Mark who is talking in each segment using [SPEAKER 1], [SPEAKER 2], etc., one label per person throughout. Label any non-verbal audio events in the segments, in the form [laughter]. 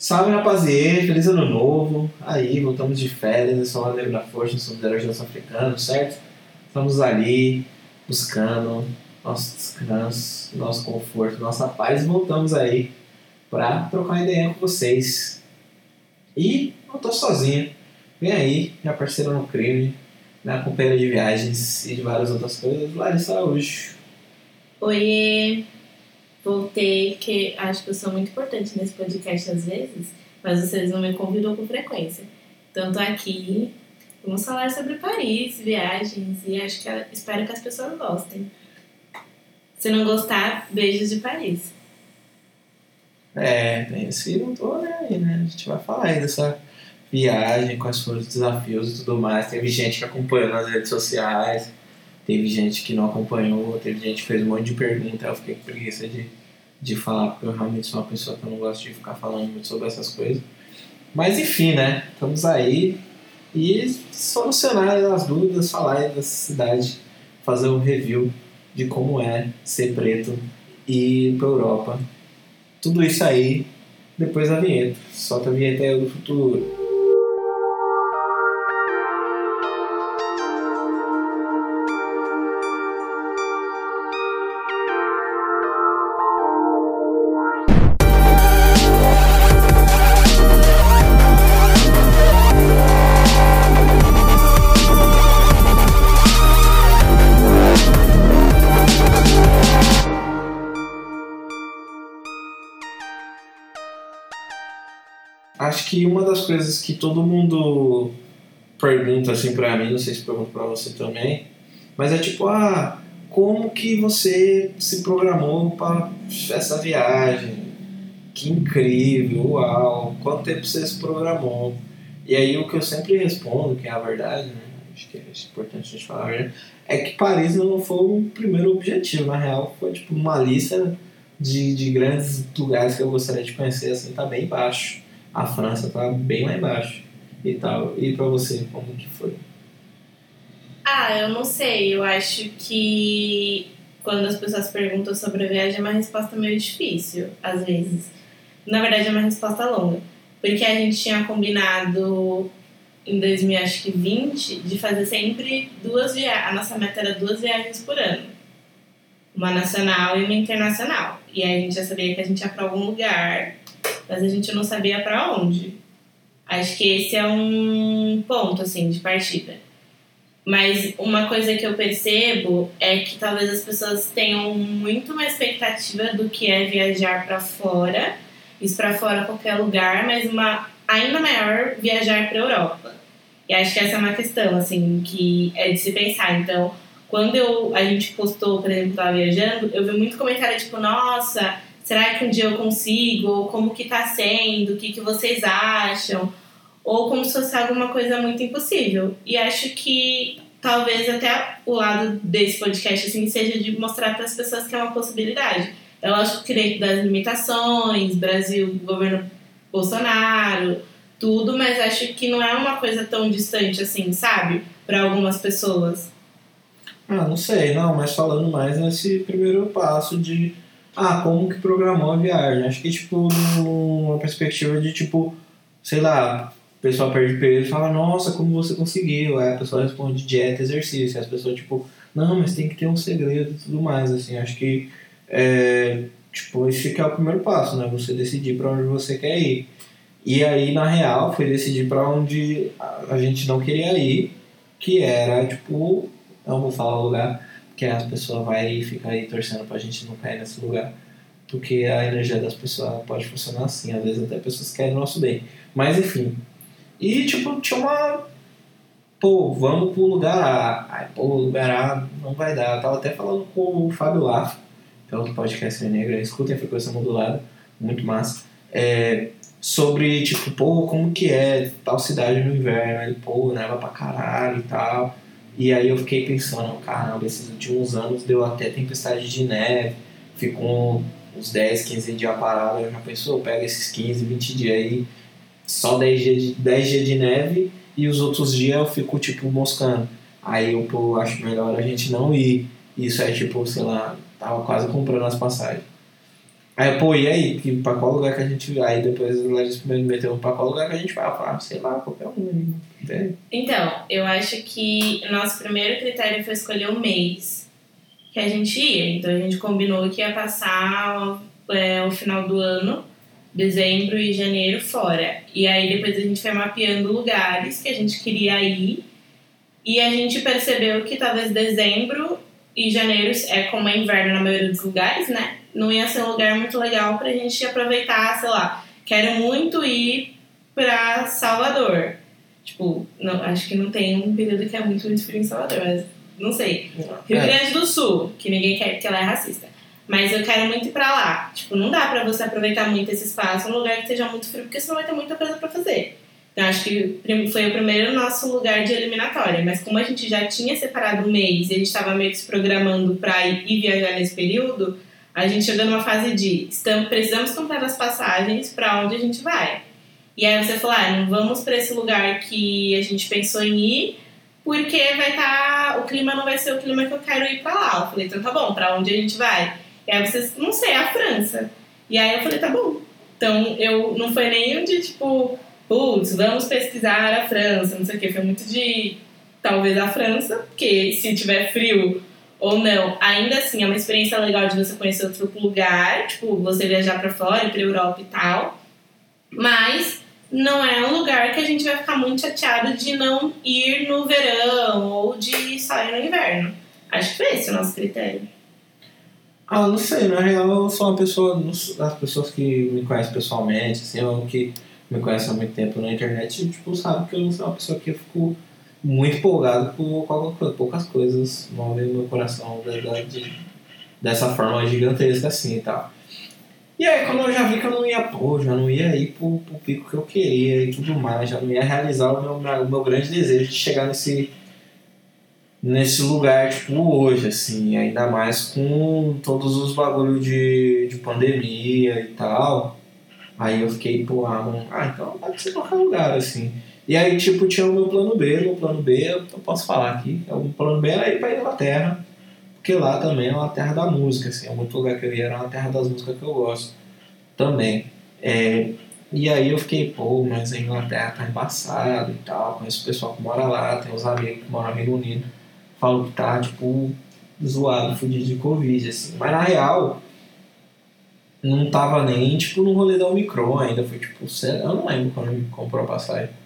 [SPEAKER 1] Salve rapaziada, feliz ano novo. Aí, voltamos de férias, eu sou o Aleiro da Força, somos da região africana, certo? Estamos ali buscando nosso descanso, nosso conforto, nossa paz. Voltamos aí para trocar ideia com vocês. E não tô sozinho. Vem aí, minha parceira no crime, minha companheira de viagens e de várias outras coisas, Larissa Araújo.
[SPEAKER 2] Oiê! Voltei, que acho que eu sou muito importante nesse podcast às vezes, mas vocês não me convidam com frequência. Então tô aqui, vamos falar sobre Paris, viagens, e acho que espero que as pessoas gostem. Se não gostar, beijos de Paris.
[SPEAKER 1] É, bem assim, não tô aí, né? A gente vai falar aí dessa viagem, quais foram os desafios e tudo mais. Teve gente que acompanhou nas redes sociais, teve gente que não acompanhou, teve gente que fez um monte de perguntas, eu fiquei com preguiça de, de falar, porque eu realmente sou uma pessoa que eu não gosto de ficar falando muito sobre essas coisas. Mas enfim, né? Estamos aí e solucionar as dúvidas, falar da cidade, fazer um review de como é ser preto e ir pra Europa. Tudo isso aí depois da vinheta. Solta a vinheta aí do futuro. Acho que uma das coisas que todo mundo pergunta assim pra mim, não sei se pergunta pra você também, mas é tipo, ah, como que você se programou para essa viagem? Que incrível, uau, quanto tempo você se programou? E aí o que eu sempre respondo, que é a verdade, né? Acho que é importante a gente falar a verdade, é que Paris não foi o primeiro objetivo, na real foi tipo uma lista de, de grandes lugares que eu gostaria de conhecer, assim, tá bem baixo a França tá bem lá embaixo e tal. E para você, como que foi?
[SPEAKER 2] Ah, eu não sei. Eu acho que quando as pessoas perguntam sobre a viagem é uma resposta meio difícil, às vezes. Na verdade, é uma resposta longa. Porque a gente tinha combinado em 2020 de fazer sempre duas viagens. A nossa meta era duas viagens por ano. Uma nacional e uma internacional. E aí a gente já sabia que a gente ia para algum lugar mas a gente não sabia para onde. Acho que esse é um ponto assim de partida. Mas uma coisa que eu percebo é que talvez as pessoas tenham muito uma expectativa do que é viajar para fora, isso para fora qualquer lugar, mas uma ainda maior viajar para Europa. E acho que essa é uma questão assim que é de se pensar. Então, quando eu, a gente postou, por exemplo, estava viajando, eu vi muito comentário tipo, nossa, será que um dia eu consigo? Ou como que tá sendo? O que, que vocês acham? Ou como se fosse alguma coisa muito impossível. E acho que talvez até o lado desse podcast assim, seja de mostrar para as pessoas que é uma possibilidade. É lógico que dentro das limitações, Brasil, governo Bolsonaro, tudo, mas acho que não é uma coisa tão distante assim, sabe? Para algumas pessoas.
[SPEAKER 1] Ah, não sei, não, mas falando mais nesse primeiro passo de ah, como que programou a viagem? Acho que, tipo, numa perspectiva de, tipo, sei lá, o pessoal perde peso e fala, nossa, como você conseguiu? Aí a pessoa responde dieta, exercício. Aí as pessoas, tipo, não, mas tem que ter um segredo e tudo mais, assim. Acho que, é, tipo, esse que é o primeiro passo, né? Você decidir para onde você quer ir. E aí, na real, foi decidir para onde a gente não queria ir, que era, tipo, não vou falar o lugar, que as pessoas vai ficar aí torcendo pra gente não cair nesse lugar. Porque a energia das pessoas pode funcionar assim, às vezes até pessoas querem o nosso bem. Mas enfim. E tipo, tinha uma. Pô, vamos pro lugar A. Ai, pô, lugar A não vai dar. Eu tava até falando com o Fábio Lafo, que é outro podcast Negra, escutem a frequência modulada, muito massa. É, sobre, tipo, pô, como que é tal cidade no inverno, aí, pô, neva pra caralho e tal. E aí eu fiquei pensando, caramba, esses últimos anos deu até tempestade de neve, ficou uns 10, 15 dias parado, eu já pensou, pega esses 15, 20 dias aí, só 10 dias de, 10 dias de neve e os outros dias eu fico tipo moscando. Aí eu pô, acho melhor a gente não ir. Isso é tipo, sei lá, tava quase comprando as passagens. Aí, pô, e aí? Que, pra qual lugar que a gente vai? Aí depois o Larissa me meteu pra qual lugar que a gente vai? Eu falei, ah, sei lá, qualquer um. Né?
[SPEAKER 2] Então, eu acho que nosso primeiro critério foi escolher o mês que a gente ia. Então a gente combinou que ia passar é, o final do ano, dezembro e janeiro, fora. E aí depois a gente foi mapeando lugares que a gente queria ir. E a gente percebeu que talvez dezembro e janeiro é como é inverno na maioria dos lugares, né? Não ia ser um lugar muito legal pra gente aproveitar, sei lá. Quero muito ir pra Salvador. Tipo, não, acho que não tem um período que é muito, muito frio em Salvador, mas não sei. Rio é. Grande do Sul, que ninguém quer porque ela é racista. Mas eu quero muito ir pra lá. Tipo, não dá pra você aproveitar muito esse espaço num lugar que seja muito frio, porque senão vai ter muita coisa pra fazer. Então, acho que foi o primeiro nosso lugar de eliminatória. Mas como a gente já tinha separado um mês e a gente estava meio que se programando pra ir, ir viajar nesse período, a gente chegou numa fase de estamos, precisamos comprar as passagens para onde a gente vai. E aí você falou, ah, não vamos para esse lugar que a gente pensou em ir, porque vai estar, tá, o clima não vai ser o clima que eu quero ir para lá. Eu falei, então tá bom, para onde a gente vai? E aí vocês, não sei, a França. E aí eu falei, tá bom. Então eu não foi nem de tipo, putz, vamos pesquisar a França, não sei o que, foi muito de talvez a França, porque se tiver frio ou não. Ainda assim, é uma experiência legal de você conhecer outro lugar, tipo, você viajar para fora, para Europa e tal. Mas não é um lugar que a gente vai ficar muito chateado de não ir no verão ou de só ir no inverno. Acho que foi esse o nosso critério.
[SPEAKER 1] Ah, não sei, na real eu sou uma pessoa, as pessoas que me conhecem pessoalmente, assim, ou que me conhecem há muito tempo na internet, tipo, sabe que eu não sou uma pessoa que eu fico muito empolgado com coisa, poucas coisas movem meu coração de, dessa forma gigantesca assim e tal. E aí quando eu já vi que eu não ia, pô, já não ia ir pro, pro pico que eu queria e tudo mais, já não ia realizar o meu, meu, grande desejo de chegar nesse nesse lugar, tipo, hoje, assim, ainda mais com todos os bagulhos de, de pandemia e tal. Aí eu fiquei, pô, ah, ah, então pode ser qualquer lugar, assim. E aí, tipo, tinha o meu plano B. Meu plano B, eu posso falar aqui, o plano B era ir pra Inglaterra, porque lá também é uma terra da música, assim, é muito lugar que eu ia, era uma terra das músicas que eu gosto também. É, e aí eu fiquei, pô, mas a Inglaterra tá embaçado e tal, conheço o pessoal que mora lá, tem os amigos que moram no Reino Unido, falam que tá, tipo, zoado, fudido de Covid, assim. Mas na real, não tava nem, tipo, no rolê da Omicron ainda, foi tipo, eu não lembro quando me comprou a passagem.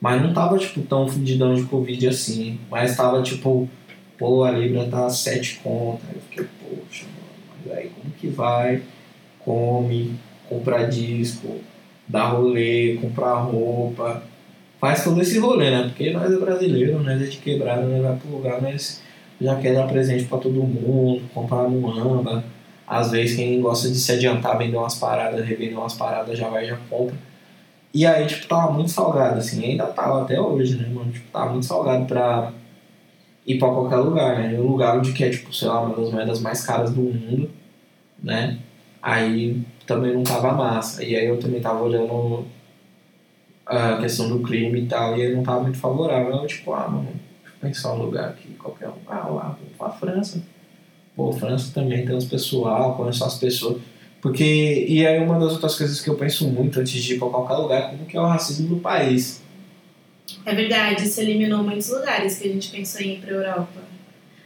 [SPEAKER 1] Mas não tava, tipo, tão fudidão de Covid assim. Mas tava, tipo, pô, a Libra tá 7 contas. Eu fiquei, poxa, mano, mas aí como que vai? Come, comprar disco, dar rolê, comprar roupa. Faz todo esse rolê, né? Porque nós é brasileiro, nós é de quebrada, nós vai pro lugar, nós já quer dar presente pra todo mundo, comprar muamba. Às vezes quem gosta de se adiantar, vender umas paradas, revender umas paradas, já vai já compra. E aí, tipo, tava muito salgado, assim, ainda tava até hoje, né, mano? Tipo, tava muito salgado pra ir pra qualquer lugar, né? Um lugar onde que é, tipo, sei lá, uma das moedas mais caras do mundo, né? Aí também não tava massa. E aí eu também tava olhando a questão do clima e tal, e aí não tava muito favorável. Eu, tipo, ah, mano, deixa eu pensar um lugar aqui, qualquer um. Ah, lá, vou pra França. Pô, França também tem uns pessoal, conheço as pessoas. Porque, e aí uma das outras coisas que eu penso muito antes de ir para qualquer lugar é como que é o racismo do país.
[SPEAKER 2] É verdade, isso eliminou muitos lugares que a gente pensou em ir para Europa.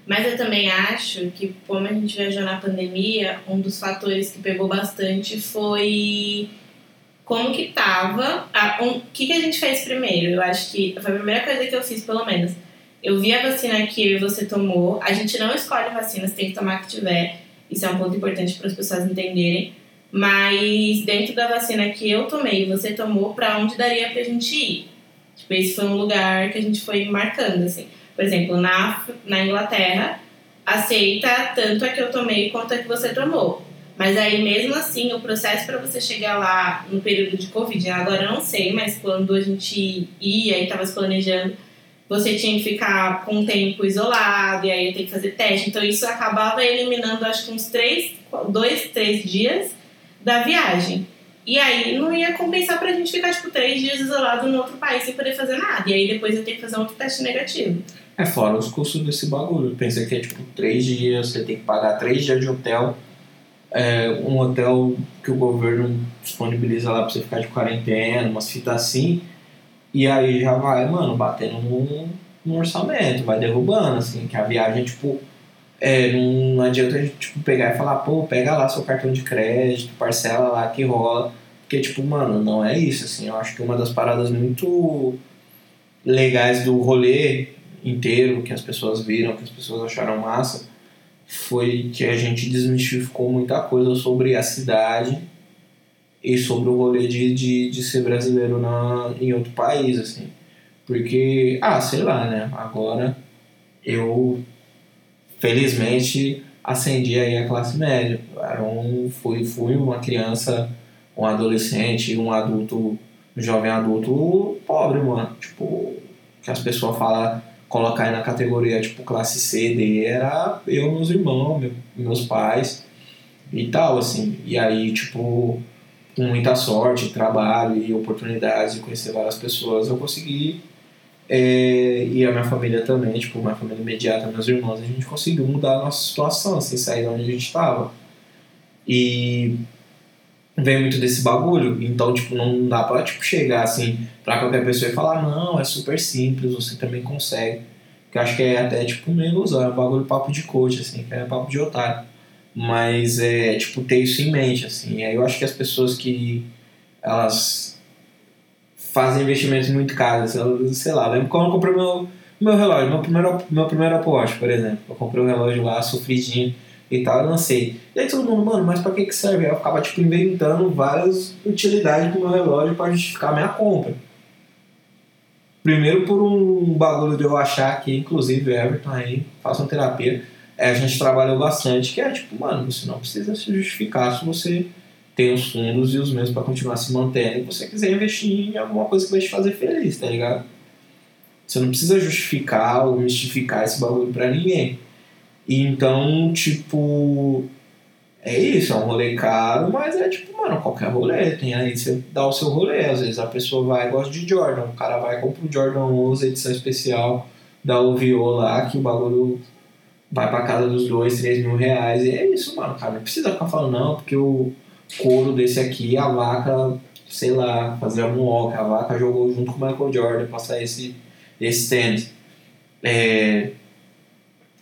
[SPEAKER 2] Mas eu também acho que, como a gente viajou na pandemia, um dos fatores que pegou bastante foi como que tava. O um, que, que a gente fez primeiro? Eu acho que foi a primeira coisa que eu fiz, pelo menos. Eu vi a vacina que e você tomou. A gente não escolhe vacinas, tem que tomar que tiver. Isso é um ponto importante para as pessoas entenderem. Mas dentro da vacina que eu tomei, você tomou, para onde daria para a gente ir? Tipo, esse foi um lugar que a gente foi marcando, assim. Por exemplo, na, na Inglaterra, aceita tanto a que eu tomei quanto a que você tomou. Mas aí, mesmo assim, o processo para você chegar lá no período de Covid, agora eu não sei, mas quando a gente ia e estava se planejando, você tinha que ficar com um tempo isolado, e aí ter que fazer teste. Então isso acabava eliminando acho que uns três, dois, três dias da viagem. E aí não ia compensar pra gente ficar, tipo, três dias isolado no outro país sem poder fazer nada. E aí depois eu ter que fazer outro teste negativo.
[SPEAKER 1] É fora os custos desse bagulho. Pensa que é tipo três dias, você tem que pagar três dias de hotel é, um hotel que o governo disponibiliza lá pra você ficar de quarentena, umas fitas assim, e aí já vai, mano, batendo no, no orçamento, vai derrubando, assim, que a viagem, tipo, é, não, adianta a gente tipo, pegar e falar, pô, pega lá seu cartão de crédito, parcela lá que rola. Porque, tipo, mano, não é isso, assim. Eu acho que uma das paradas muito legais do rolê inteiro, que as pessoas viram, que as pessoas acharam massa, foi que a gente desmistificou muita coisa sobre a cidade e sobre o rolê de, de, de ser brasileiro na, em outro país, assim. Porque, ah, sei lá, né? Agora eu, felizmente, ascendi aí a classe média. Era um, fui, fui uma criança, um adolescente, um adulto, um jovem adulto pobre, mano. Tipo, que as pessoas falam, colocar aí na categoria, tipo, classe C, D, era eu, meus irmãos, meu, meus pais e tal, assim. E aí, tipo, com muita sorte, trabalho e oportunidades de conhecer várias pessoas, eu consegui é, e a minha família também, tipo, minha família imediata, meus irmãos, a gente conseguiu mudar a nossa situação, assim, sair de onde a gente estava. E vem muito desse bagulho, então, tipo, não dá pra, tipo, chegar, assim, pra qualquer pessoa e falar, não, é super simples, você também consegue. Que eu acho que é até, tipo, meio ilusão, é um bagulho papo de coach, assim, que é papo de otário. Mas é, tipo, ter isso em mente, assim. Eu acho que as pessoas que, elas fazem investimentos muito caros. Eu, sei lá, lembro quando eu comprei meu, meu relógio, meu primeiro, meu primeiro Apple Watch, por exemplo. Eu comprei um relógio lá, sofridinho e tal, eu lancei. E aí todo mundo, mano, mas pra que que serve? Eu ficava, tipo, inventando várias utilidades pro meu relógio pra justificar a minha compra. Primeiro por um bagulho de eu achar que, inclusive, Everton aí, façam terapia, é, a gente trabalhou bastante, que é tipo, mano, você não precisa se justificar se você tem os fundos e os meios para continuar se mantendo e você quiser investir em alguma coisa que vai te fazer feliz, tá ligado? Você não precisa justificar ou mistificar esse bagulho pra ninguém. E então, tipo, é isso, é um rolê caro, mas é tipo, mano, qualquer rolê. Tem aí, você dá o seu rolê. Às vezes a pessoa vai e gosta de Jordan. O cara vai e compra o Jordan 11, edição especial da OVO lá, que o bagulho vai pra casa dos dois, três mil reais. E é isso, mano, cara. Não precisa ficar falando, não, porque o couro desse aqui, a vaca, sei lá, fazer um walk, a vaca jogou junto com o Michael Jordan pra sair esse, esse tênis. É,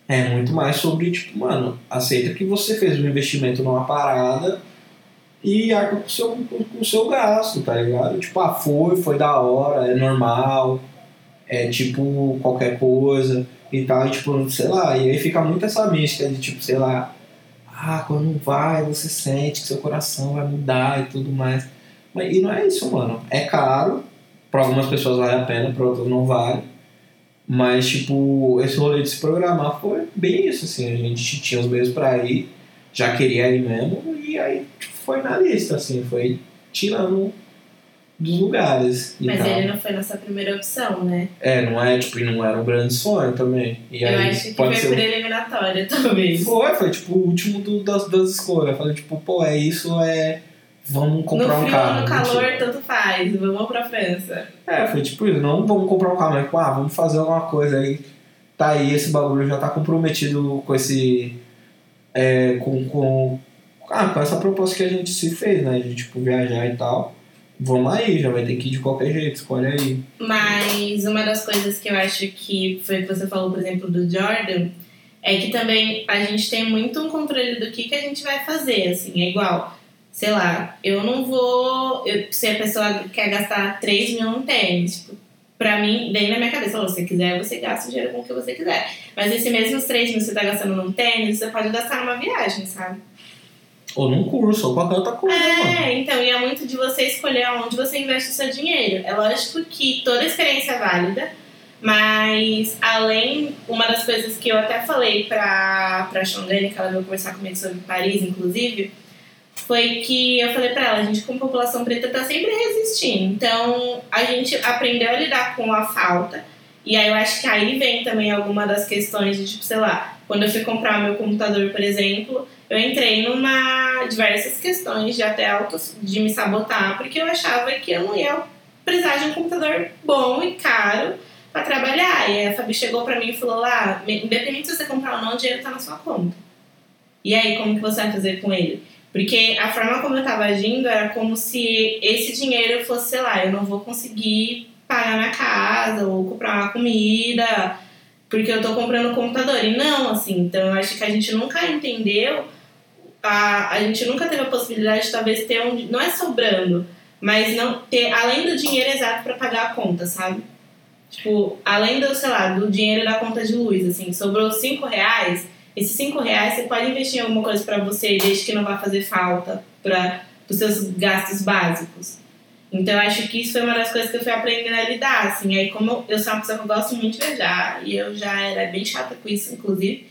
[SPEAKER 1] é muito mais sobre, tipo, mano, aceita que você fez um investimento numa parada e arca com o seu, com o seu gasto, tá ligado? Tipo, ah, foi, foi da hora, é normal, é tipo qualquer coisa e tal, e tipo, sei lá, e aí fica muito essa mística de tipo, sei lá, ah, quando vai, você sente que seu coração vai mudar e tudo mais. Mas, e não é isso, mano. É caro, para algumas pessoas vale a pena, para outras não vale. Mas, tipo, esse rolê de se programar foi bem isso, assim. A gente tinha os meios para ir, já queria ir mesmo, e aí tipo, foi na lista, assim. Foi tirando dos lugares.
[SPEAKER 2] Mas ele não foi nossa primeira opção, né?
[SPEAKER 1] É, não é, tipo, não era um grande sonho também. E
[SPEAKER 2] eu
[SPEAKER 1] aí,
[SPEAKER 2] acho que foi por eliminatória, [laughs] talvez.
[SPEAKER 1] Foi, foi tipo o último do, das, das escolhas. Falei, tipo, pô, é isso, é. Vamos comprar
[SPEAKER 2] no
[SPEAKER 1] um
[SPEAKER 2] frio,
[SPEAKER 1] carro.
[SPEAKER 2] No calor, tanto faz, vamos pra França.
[SPEAKER 1] É, foi tipo isso, não vamos comprar um carro, mas, tipo, ah, vamos fazer alguma coisa aí. Tá aí, esse bagulho já tá comprometido com esse. É, com, com, ah, com essa proposta que a gente se fez, né? De tipo viajar e tal vamos aí, já vai ter que ir de qualquer jeito, escolhe aí.
[SPEAKER 2] Mas uma das coisas que eu acho que foi que você falou, por exemplo, do Jordan, é que também a gente tem muito um controle do que, que a gente vai fazer, assim, é igual, sei lá, eu não vou, eu, se a pessoa quer gastar 3 mil no tênis, tipo, pra mim, daí na minha cabeça, se você quiser, você gasta o dinheiro com o que você quiser. Mas esse mesmo 3 mil você tá gastando num tênis, você pode gastar numa viagem, sabe?
[SPEAKER 1] Ou num curso, ou qualquer outra coisa.
[SPEAKER 2] É,
[SPEAKER 1] mano.
[SPEAKER 2] então, e é muito de você escolher aonde você investe o seu dinheiro. É lógico que toda experiência é válida, mas além, uma das coisas que eu até falei pra, pra Xongane, que ela veio conversar comigo sobre Paris, inclusive, foi que eu falei pra ela, a gente como população preta tá sempre resistindo. Então, a gente aprendeu a lidar com a falta. E aí eu acho que aí vem também alguma das questões de, tipo, sei lá, quando eu fui comprar meu computador, por exemplo, eu entrei numa diversas questões de até autos de me sabotar, porque eu achava que eu não ia precisar de um computador bom e caro para trabalhar. E a Fabi chegou para mim e falou lá, independente se você comprar ou não, o dinheiro tá na sua conta. E aí, como que você vai fazer com ele? Porque a forma como eu tava agindo era como se esse dinheiro fosse, sei lá, eu não vou conseguir pagar minha casa ou comprar uma comida porque eu tô comprando um computador. E não, assim, então eu acho que a gente nunca entendeu, a, a gente nunca teve a possibilidade de talvez ter um. Não é sobrando, mas não ter, além do dinheiro exato para pagar a conta, sabe? Tipo, além do, sei lá, do dinheiro da conta de luz, assim, sobrou 5 reais, esses 5 reais você pode investir em alguma coisa para você, desde que não vá fazer falta para os seus gastos básicos. Então, eu acho que isso foi uma das coisas que eu fui aprendendo a lidar, assim. Aí, como eu sou uma pessoa que eu gosto muito de viajar, e eu já era bem chata com isso, inclusive,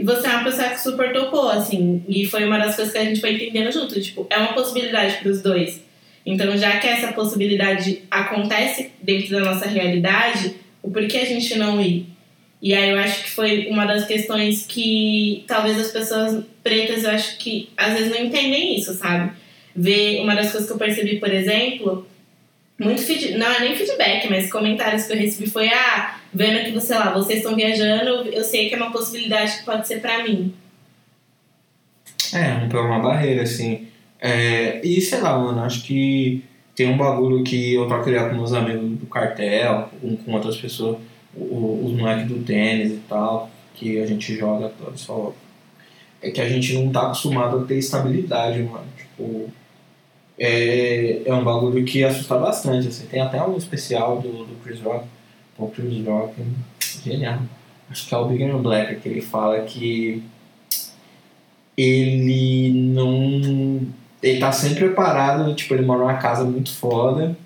[SPEAKER 2] e você é uma pessoa que super topou, assim. E foi uma das coisas que a gente foi entendendo junto. Tipo, é uma possibilidade para os dois. Então, já que essa possibilidade acontece dentro da nossa realidade, o porquê a gente não ir? E aí eu acho que foi uma das questões que talvez as pessoas pretas, eu acho que às vezes não entendem isso, sabe? Ver uma das coisas que eu percebi, por exemplo, muito não é nem feedback, mas comentários que eu recebi foi ah, vendo que você lá, vocês estão viajando, eu sei que é uma possibilidade que pode ser para mim.
[SPEAKER 1] É, uma barreira assim. É, e sei lá, mano, acho que tem um bagulho que eu troco ideia com meus amigos do cartel, com, com outras pessoas, os moleques do tênis e tal, que a gente joga, só. É que a gente não tá acostumado a ter estabilidade, mano. Tipo, é, é um bagulho que assusta bastante. Assim. Tem até um especial do, do Chris Rock. O Chris Rock, genial. Acho que é o Big and Black, que ele fala que ele não ele tá sempre preparado, tipo, ele mora numa casa muito foda.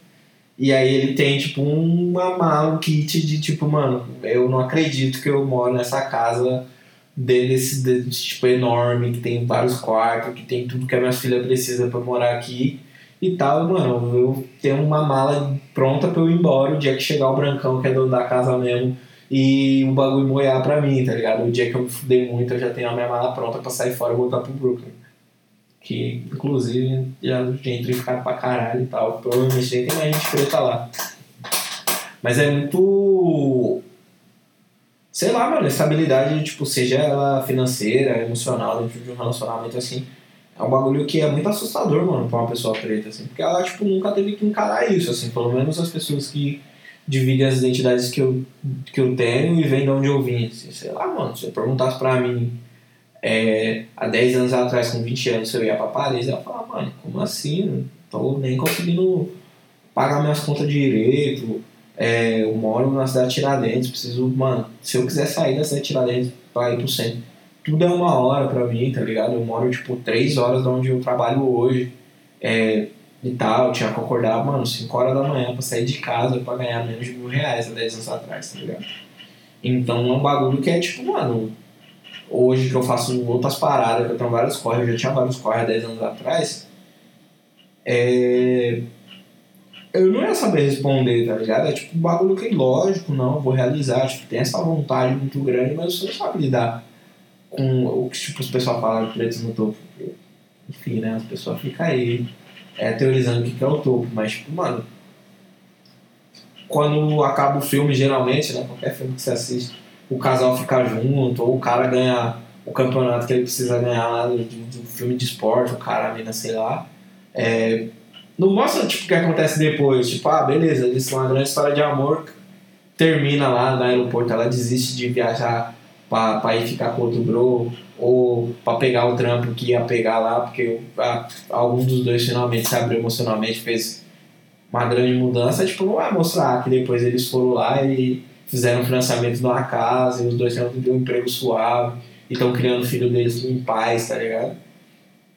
[SPEAKER 1] E aí ele tem, tipo, uma mala, um kit de, tipo, mano, eu não acredito que eu moro nessa casa desse, desse tipo, enorme, que tem vários quartos, que tem tudo que a minha filha precisa para morar aqui e tal. Mano, eu tenho uma mala pronta pra eu ir embora o dia que chegar o Brancão, que é dono da casa mesmo, e o bagulho moiar pra mim, tá ligado? O dia que eu me fudei muito, eu já tenho a minha mala pronta pra sair fora e voltar pro Brooklyn que inclusive já gentrificaram pra caralho e tal. Provavelmente nem tem mais gente preta lá. Mas é muito. Sei lá, mano, estabilidade, tipo, seja ela financeira, emocional, dentro de um relacionamento assim. É um bagulho que é muito assustador, mano, pra uma pessoa preta, assim. Porque ela, tipo, nunca teve que encarar isso, assim. Pelo menos as pessoas que dividem as identidades que eu, que eu tenho e vêm de onde eu vim. Assim. Sei lá, mano, se eu perguntasse pra mim é, há 10 anos atrás, com 20 anos, se eu ia pra Paris, eu ia falar, mano, como assim? Não tô nem conseguindo pagar minhas contas direito. É, eu moro na cidade de Tiradentes, preciso, mano, se eu quiser sair da cidade de Tiradentes pra ir pro centro, tudo é uma hora pra mim, tá ligado? Eu moro, tipo, 3 horas de onde eu trabalho hoje. É, e tal, eu tinha que acordar, mano, 5 horas da manhã pra sair de casa pra ganhar menos de mil reais há 10 anos atrás, tá ligado? Então é um bagulho que é tipo, mano, hoje que eu faço outras paradas, que eu tenho vários corres, eu já tinha vários corres há 10 anos atrás, é... eu não ia saber responder, tá ligado? É tipo um bagulho que, lógico, não, vou realizar, tipo, tem essa vontade muito grande, mas você não sabe lidar com o que tipo, os pessoal falam pretos no topo. Enfim, né? As pessoas ficam aí é, teorizando o que é o topo, mas, tipo, mano, quando acaba o filme, geralmente, né? Qualquer filme que você assiste, o casal ficar junto, ou o cara ganha o campeonato que ele precisa ganhar lá do, filme de esporte, o cara, a mina, sei lá. É, não mostra tipo, o que acontece depois, tipo, ah, beleza, eles são uma grande história de amor, termina lá no aeroporto, ela desiste de viajar pra ir ficar com outro bro, ou pra pegar o trampo que ia pegar lá, porque algum dos dois finalmente se abriu emocionalmente, fez uma grande mudança, tipo, não vai mostrar que depois eles foram lá e fizeram um financiamento numa casa e os dois têm um emprego suave e estão criando o filho deles em paz, tá ligado?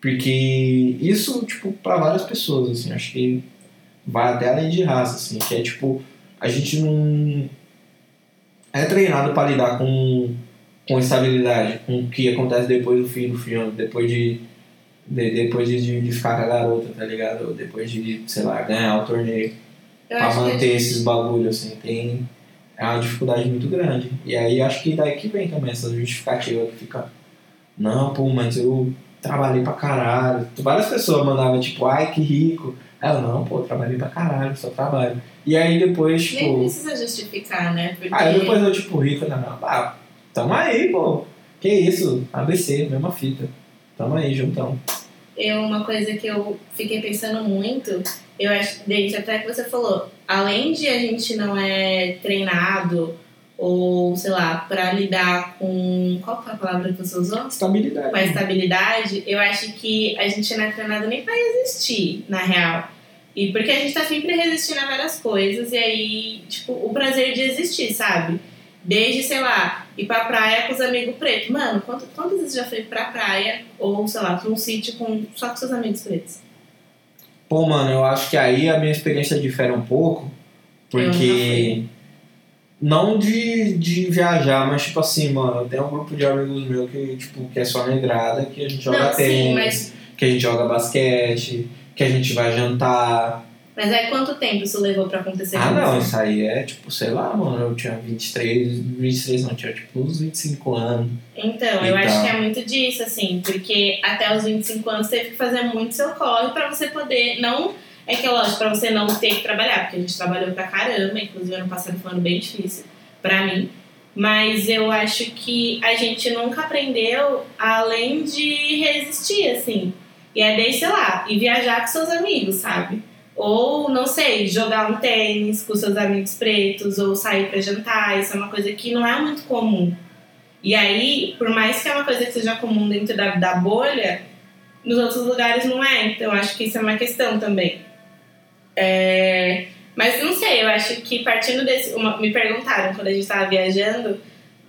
[SPEAKER 1] Porque isso, tipo, para várias pessoas, assim, acho que vai até além de raça, assim, que é tipo, a gente não é treinado para lidar com, com estabilidade, com o que acontece depois do fim do filme, depois de, de depois de, de, ficar com a garota, tá ligado? Depois de, sei lá, ganhar o torneio. Eu pra manter esses bagulhos, assim, tem é uma dificuldade muito grande. E aí acho que daí que vem também essa justificativa que fica, não, pô, mas eu trabalhei pra caralho. Várias pessoas mandavam tipo, ai que rico. Eu, não, pô, trabalhei pra caralho, só trabalho. E aí depois, tipo.
[SPEAKER 2] Nem precisa justificar, né? Porque...
[SPEAKER 1] Aí depois eu, tipo, rico, não, ah, tamo aí, pô. Que isso, ABC, mesma fita. Tamo aí, juntão.
[SPEAKER 2] eu, uma coisa que eu fiquei pensando muito, eu acho, desde até que você falou, além de a gente não é treinado ou, sei lá, para lidar com. Qual foi a palavra que você usou?
[SPEAKER 1] Estabilidade.
[SPEAKER 2] Com a estabilidade, eu acho que a gente não é treinado nem para resistir, na real. E porque a gente tá sempre resistindo a várias coisas, e aí, tipo, o prazer de existir, sabe? Desde, sei lá, ir pra praia com os amigos pretos. Mano, quantas, quantas vezes já foi pra praia, ou, sei lá, pra um sítio com, só com seus amigos pretos?
[SPEAKER 1] Pô, mano, eu acho que aí a minha experiência difere um pouco, porque. Não de, de viajar, mas tipo assim, mano, eu tenho um grupo de amigos meus que, tipo, que é só negrada, que a gente joga
[SPEAKER 2] Não,
[SPEAKER 1] tênis,
[SPEAKER 2] mas,
[SPEAKER 1] que a gente joga basquete, que a gente vai jantar.
[SPEAKER 2] Mas aí quanto tempo isso levou pra acontecer
[SPEAKER 1] Ah, não, isso aí é tipo, sei lá, mano, eu tinha 23, 23 não, tinha tipo uns 25 anos.
[SPEAKER 2] Então, eu
[SPEAKER 1] Então.
[SPEAKER 2] acho que é muito disso, assim, porque até os 25 anos teve que fazer muito seu corre pra você poder. Não. É que é lógico, pra você não ter que trabalhar, porque a gente trabalhou pra caramba, inclusive ano passado foi um ano bem difícil pra mim. Mas eu acho que a gente nunca aprendeu além de resistir, assim. E é desde, sei lá, ir viajar com seus amigos, sabe? Ou, não sei, jogar um tênis com seus amigos pretos, ou sair pra jantar. Isso é uma coisa que não é muito comum. E aí, por mais que é uma coisa que seja comum dentro da, da bolha, nos outros lugares não é. Então, acho que isso é uma questão também. É, Mas não sei, eu acho que partindo desse. uma- me perguntaram quando a gente estava viajando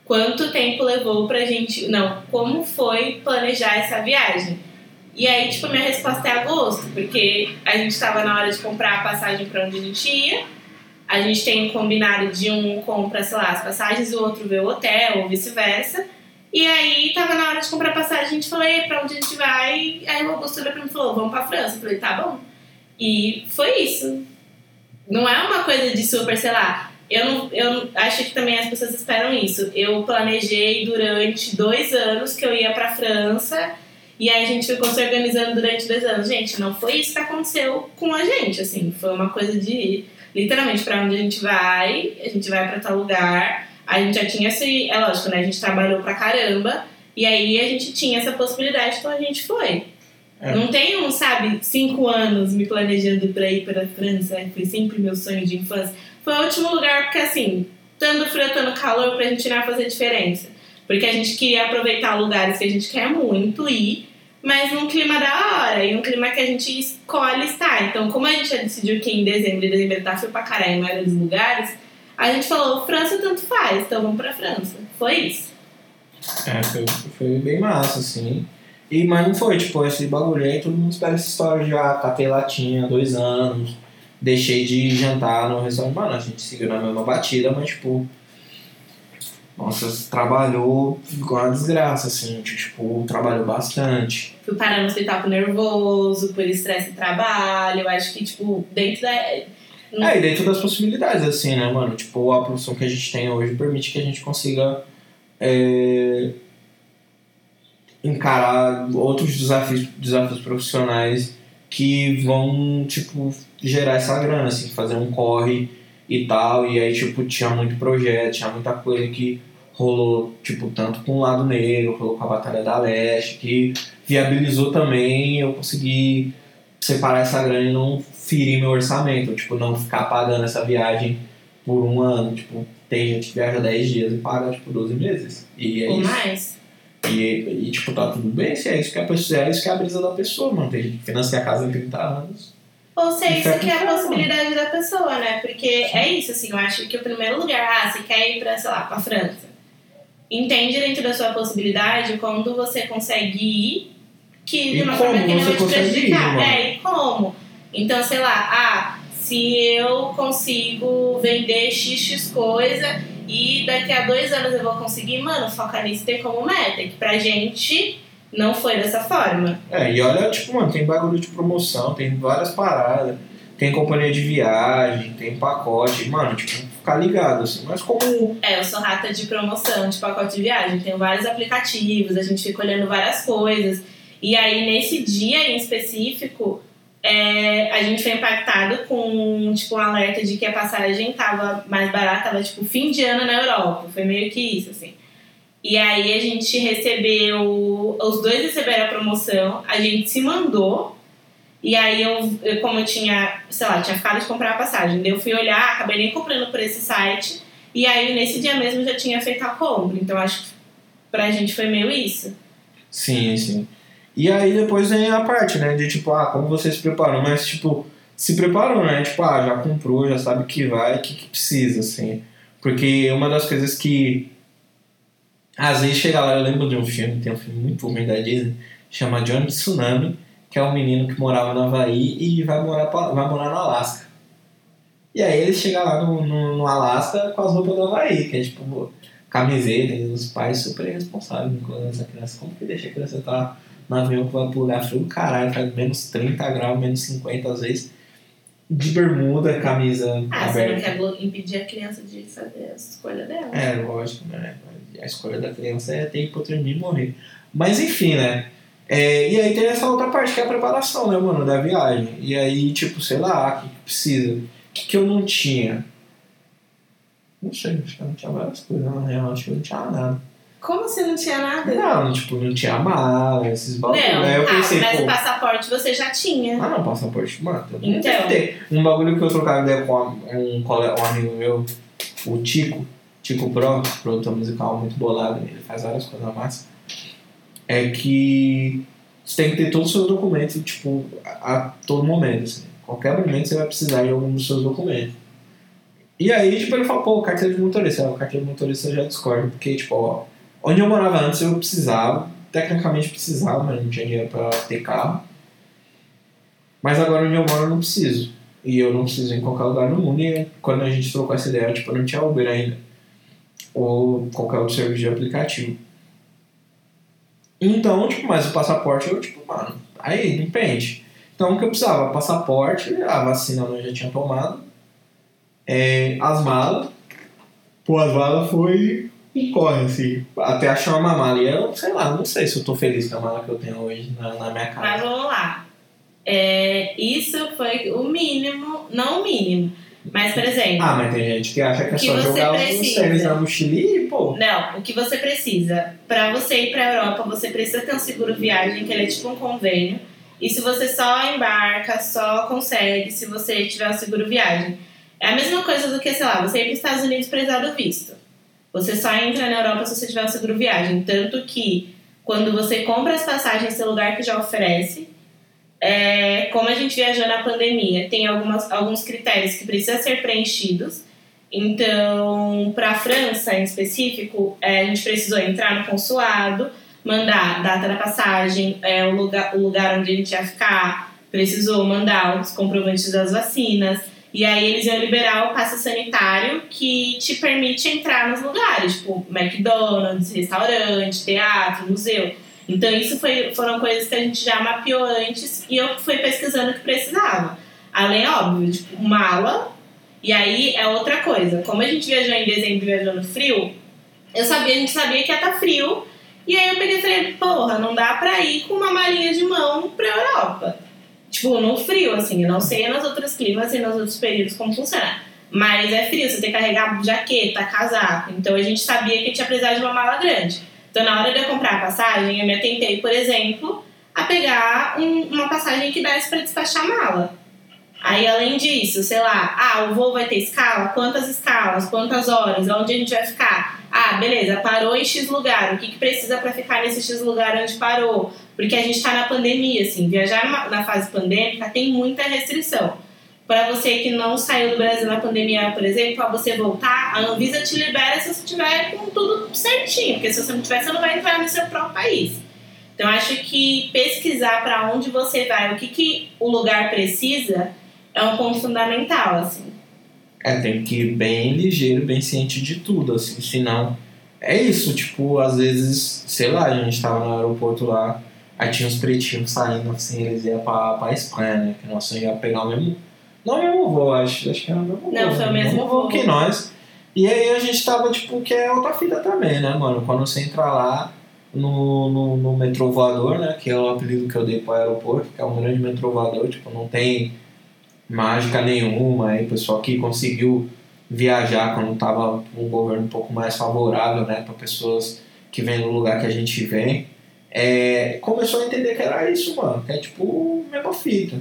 [SPEAKER 2] quanto tempo levou pra gente. Não, como foi planejar essa viagem? E aí, tipo, minha resposta é agosto, porque a gente estava na hora de comprar a passagem para onde a gente ia. A gente tem combinado de um compra, sei lá, as passagens, o outro vê o hotel, ou vice-versa. E aí, tava na hora de comprar passagem, a gente falou, e pra onde a gente vai? Aí o Augusto olhou pra mim e falou, vamos pra França. Eu falei, tá bom. E foi isso. Não é uma coisa de super, sei lá. Eu, não, eu acho que também as pessoas esperam isso. Eu planejei durante dois anos que eu ia pra França. E aí a gente ficou se organizando durante dois anos. Gente, não foi isso que aconteceu com a gente, assim. Foi uma coisa de, literalmente, pra onde a gente vai, a gente vai pra tal lugar. A gente já tinha esse... É lógico, né? A gente trabalhou pra caramba. E aí a gente tinha essa possibilidade, então a gente foi.
[SPEAKER 1] É.
[SPEAKER 2] Não tenho, sabe, cinco anos me planejando pra ir pra França. né? Foi sempre meu sonho de infância. Foi o último lugar, porque assim, estando frio, estando calor, pra gente não ia fazer diferença. Porque a gente queria aproveitar lugares que a gente quer muito ir, mas num clima da hora, e um clima que a gente escolhe estar. Então, como a gente já decidiu que em dezembro e dezembro tá frio pra caralho em maioria dos lugares, a gente falou, França tanto faz, então vamos pra França. Foi isso.
[SPEAKER 1] É, foi, foi bem massa, assim. E, mas não foi, tipo, esse bagulho aí, todo mundo espera essa história de, ah, catei latinha, dois anos, deixei de jantar no restaurante. Mano, a gente seguiu na mesma batida, mas, tipo, nossa, trabalhou igual uma desgraça, assim, tipo, trabalhou bastante.
[SPEAKER 2] Fui parar no hospital por nervoso, por estresse de trabalho. Eu acho que, tipo, dentro da. Hum.
[SPEAKER 1] É, e dentro das possibilidades, assim, né, mano? Tipo, a profissão que a gente tem hoje permite que a gente consiga é, encarar outros desafios, desafios profissionais que vão, tipo, gerar essa grana, assim, fazer um corre e tal. E aí, tipo, tinha muito projeto, tinha muita coisa que rolou, tipo, tanto com o lado negro, rolou com a Batalha da Leste, que viabilizou também eu conseguir separar essa grana e não ferir meu orçamento, tipo, não ficar pagando essa viagem por um ano, tipo, tem gente que viaja 10 dias e paga, tipo, 12 meses. E é
[SPEAKER 2] Ou
[SPEAKER 1] isso.
[SPEAKER 2] mais.
[SPEAKER 1] E, e, tipo, tá tudo bem se é isso que a pessoa é isso que é a brisa da pessoa, mano. Tem gente que financia a casa em 30 anos.
[SPEAKER 2] Ou se
[SPEAKER 1] Isso
[SPEAKER 2] isso
[SPEAKER 1] é
[SPEAKER 2] que é a possibilidade da pessoa, né? Porque é isso, assim, eu acho que o primeiro lugar, ah, você quer ir pra, sei lá, pra França. Entende dentro da sua possibilidade quando você consegue ir que de uma forma que não vai te
[SPEAKER 1] ir,
[SPEAKER 2] prejudicar. é, e como? Então, sei lá, ah, se eu consigo vender XX coisa e daqui a dois anos eu vou conseguir, mano, focar nisso ter como meta. Que pra gente não foi dessa forma.
[SPEAKER 1] É, e olha, tipo, mano, tem bagulho de promoção, tem várias paradas, tem companhia de viagem, tem pacote, mano, tipo, ficar ligado, assim. Mas como
[SPEAKER 2] É, eu sou rata de promoção, de pacote de viagem. Tenho vários aplicativos, a gente fica olhando várias coisas. E aí, nesse dia em específico, é, a gente foi impactado com tipo, um alerta de que a passagem tava mais barata, tava tipo fim de ano na Europa. Foi meio que isso, assim. E aí a gente recebeu. Os dois receberam a promoção, a gente se mandou. E aí eu, eu, como eu tinha, sei lá, tinha ficado de comprar a passagem, eu fui olhar, acabei nem comprando por esse site. E aí nesse dia mesmo já tinha feito a compra. Então acho que pra gente foi meio isso.
[SPEAKER 1] Sim, sim. E aí depois vem a parte, né? De tipo, ah, como você se preparou, mas tipo, se preparou, né? Tipo, ah, já comprou, já sabe que vai, que, que precisa, assim. Porque uma das coisas que às vezes chega lá, eu lembro de um filme, tem um filme muito ruim da Disney, chama Johnny Tsunami, que é um menino que morava no Havaí e vai morar, pra, vai morar no Alasca. E aí ele chega lá no, no, no Alasca com as roupas do Havaí, que é tipo camiseta, e os pais super responsáveis com essa criança. Como que deixa a criança estar no avião que vai pro lugar frio caralho, faz menos 30 graus, menos 50 às vezes, de bermuda, camisa
[SPEAKER 2] Ah,
[SPEAKER 1] aberta.
[SPEAKER 2] você não quer impedir a criança de fazer a escolha dela.
[SPEAKER 1] É, lógico, né? A escolha da criança é ter hipotermia e morrer. Mas enfim, né? É, e aí tem essa outra parte que é a preparação, né, mano, da viagem. E aí, tipo, sei lá, o que, que precisa? O que, que eu não tinha? Não sei, acho que eu não tinha várias coisas, na real, acho que eu não tinha nada.
[SPEAKER 2] Como você não tinha nada?
[SPEAKER 1] Não, tipo, não tinha mala, esses bagulho.
[SPEAKER 2] Não,
[SPEAKER 1] Aí eu
[SPEAKER 2] ah,
[SPEAKER 1] pensei,
[SPEAKER 2] mas
[SPEAKER 1] pô,
[SPEAKER 2] o passaporte você já tinha.
[SPEAKER 1] ah não, passaporte, mano,
[SPEAKER 2] Então.
[SPEAKER 1] ter. Um bagulho que eu trocava ideia com um, um amigo meu, o Tico, Tico Pro, produtor musical muito bolado, ele faz várias coisas massa, é que você tem que ter todos os seus documentos, tipo, a, a todo momento, assim. Qualquer momento você vai precisar de algum dos seus documentos. E aí, tipo, ele falou, pô, carteira de motorista. Ah, O carteira de motorista eu já discordo, porque, tipo, ó, onde eu morava antes eu precisava, tecnicamente precisava, mas não tinha dinheiro pra ter carro. Mas agora onde eu moro eu não preciso. E eu não preciso em qualquer lugar no mundo. E quando a gente trocou essa ideia, tipo, não tinha Uber ainda. Ou qualquer outro serviço de aplicativo. Então, tipo, mas o passaporte eu, tipo, mano, aí depende. Então o que eu precisava? Passaporte, a vacina eu já tinha tomado. É, as malas. Pô, as malas foi um corre, assim. Até achar uma mala. E eu, sei lá, não sei se eu tô feliz com a mala que eu tenho hoje na, na minha
[SPEAKER 2] Mas
[SPEAKER 1] casa.
[SPEAKER 2] vamos lá. É, isso foi o mínimo, não o mínimo. Mas, por exemplo,
[SPEAKER 1] Ah, mas tem gente que acha que é só jogar os tênis na mochila e, pô.
[SPEAKER 2] Não, o que você precisa? Pra você ir pra Europa, você precisa ter um seguro viagem, que ele é tipo um convênio. E se você só embarca, só consegue se você tiver um seguro viagem. É a mesma coisa do que, sei lá, você ir para os Estados Unidos precisar do visto. Você só entra na Europa se você tiver um seguro viagem. Tanto que, quando você compra as passagens, seu lugar que já oferece, é, como a gente viajou na pandemia, tem algumas, alguns critérios que precisam ser preenchidos. Então, para a França em específico, é, a gente precisou entrar no consulado, mandar data da passagem, é, o, lugar, o lugar onde a gente ia ficar, precisou mandar os comprovantes das vacinas. E aí eles iam liberar o passe sanitário que te permite entrar nos lugares, tipo McDonald's, restaurante, teatro, museu. Então isso foi, foram coisas que a gente já mapeou antes e eu fui pesquisando o que precisava. Além, óbvio, tipo, mala. E aí é outra coisa. Como a gente viajou em dezembro viajou no frio, eu sabia, a gente sabia que ia estar frio. E aí eu peguei e falei, porra, não dá pra ir com uma malinha de mão pra Europa. Tipo, no frio, assim, eu não sei nos outros climas e nos outros períodos como funciona. Mas é frio, você tem que carregar jaqueta, casaco. Então a gente sabia que tinha precisar de uma mala grande. Então na hora de eu comprar a passagem, eu me atentei, por exemplo, a pegar um- uma passagem que desse pra despachar a mala. Aí além disso, sei lá, ah, o voo vai ter escala? Quantas escalas? Quantas horas? Onde a gente vai ficar? Ah, beleza, parou em X lugar. O que, que precisa pra ficar nesse X lugar onde parou? Porque a gente tá na pandemia, assim, viajar na fase pandêmica tem muita restrição. Para você que não saiu do Brasil na pandemia, por exemplo, para você voltar, a Anvisa te libera se você tiver com tudo certinho, porque se você não tiver, você não vai entrar no seu próprio país. Então, acho que pesquisar para onde você vai, o que, que o lugar precisa, é um ponto fundamental, assim.
[SPEAKER 1] É, tem que ir bem ligeiro, bem ciente de tudo, assim, senão. É isso, tipo, às vezes, sei lá, a gente tava no aeroporto lá, aí tinha uns pretinhos saindo, assim, eles iam pra, pra Espanha, né? Que nós ia pegar o mesmo. Não o mesmo voo, acho, acho que era o mesmo
[SPEAKER 2] Não,
[SPEAKER 1] voo.
[SPEAKER 2] foi o mesmo voo.
[SPEAKER 1] que nós. E aí a gente tava, tipo, que é outra fita também, né, mano? Quando você entra lá no, no, no metrô voador, né? Que é o apelido que eu dei pro aeroporto, que é um grande metrô voador, tipo, não tem mágica nenhuma. Aí o pessoal que conseguiu viajar quando tava um governo um pouco mais favorável, né? Para pessoas que vem do lugar que a gente vem, é, começou a entender que era isso, mano. Que é tipo mesma fita.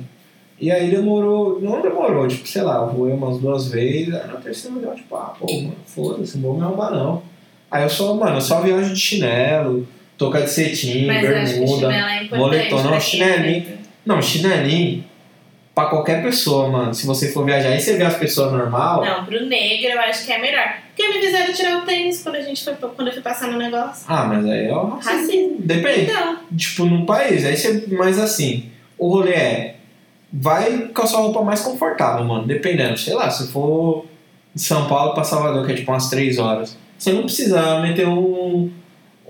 [SPEAKER 1] E aí demorou, não demorou, tipo, sei lá, eu voei umas duas vezes, aí na terceira deu tipo, ah, pô, mano, foda-se, não vou me arrumar não. Aí eu só, mano, eu só viajo de chinelo, touca de cetim,
[SPEAKER 2] Mas eu
[SPEAKER 1] bermuda.
[SPEAKER 2] é
[SPEAKER 1] moletom, não,
[SPEAKER 2] é
[SPEAKER 1] chinelinho.
[SPEAKER 2] preto.
[SPEAKER 1] Não, chinelinho, pra qualquer pessoa, mano. Se você for viajar e você vê as pessoas normal,
[SPEAKER 2] Não, pro negro eu acho que é melhor. Porque me fizeram tirar o tênis quando, a gente foi, quando eu fui passar no negócio.
[SPEAKER 1] ah, mas aí é o. Racismo. Depende.
[SPEAKER 2] Então,
[SPEAKER 1] tipo, num país. Aí você. Mas assim, o rolê é. Vai com a sua roupa mais confortável, mano. Dependendo. Sei lá, se for de São Paulo pra Salvador, que é tipo umas 3 horas. Você não precisa meter um,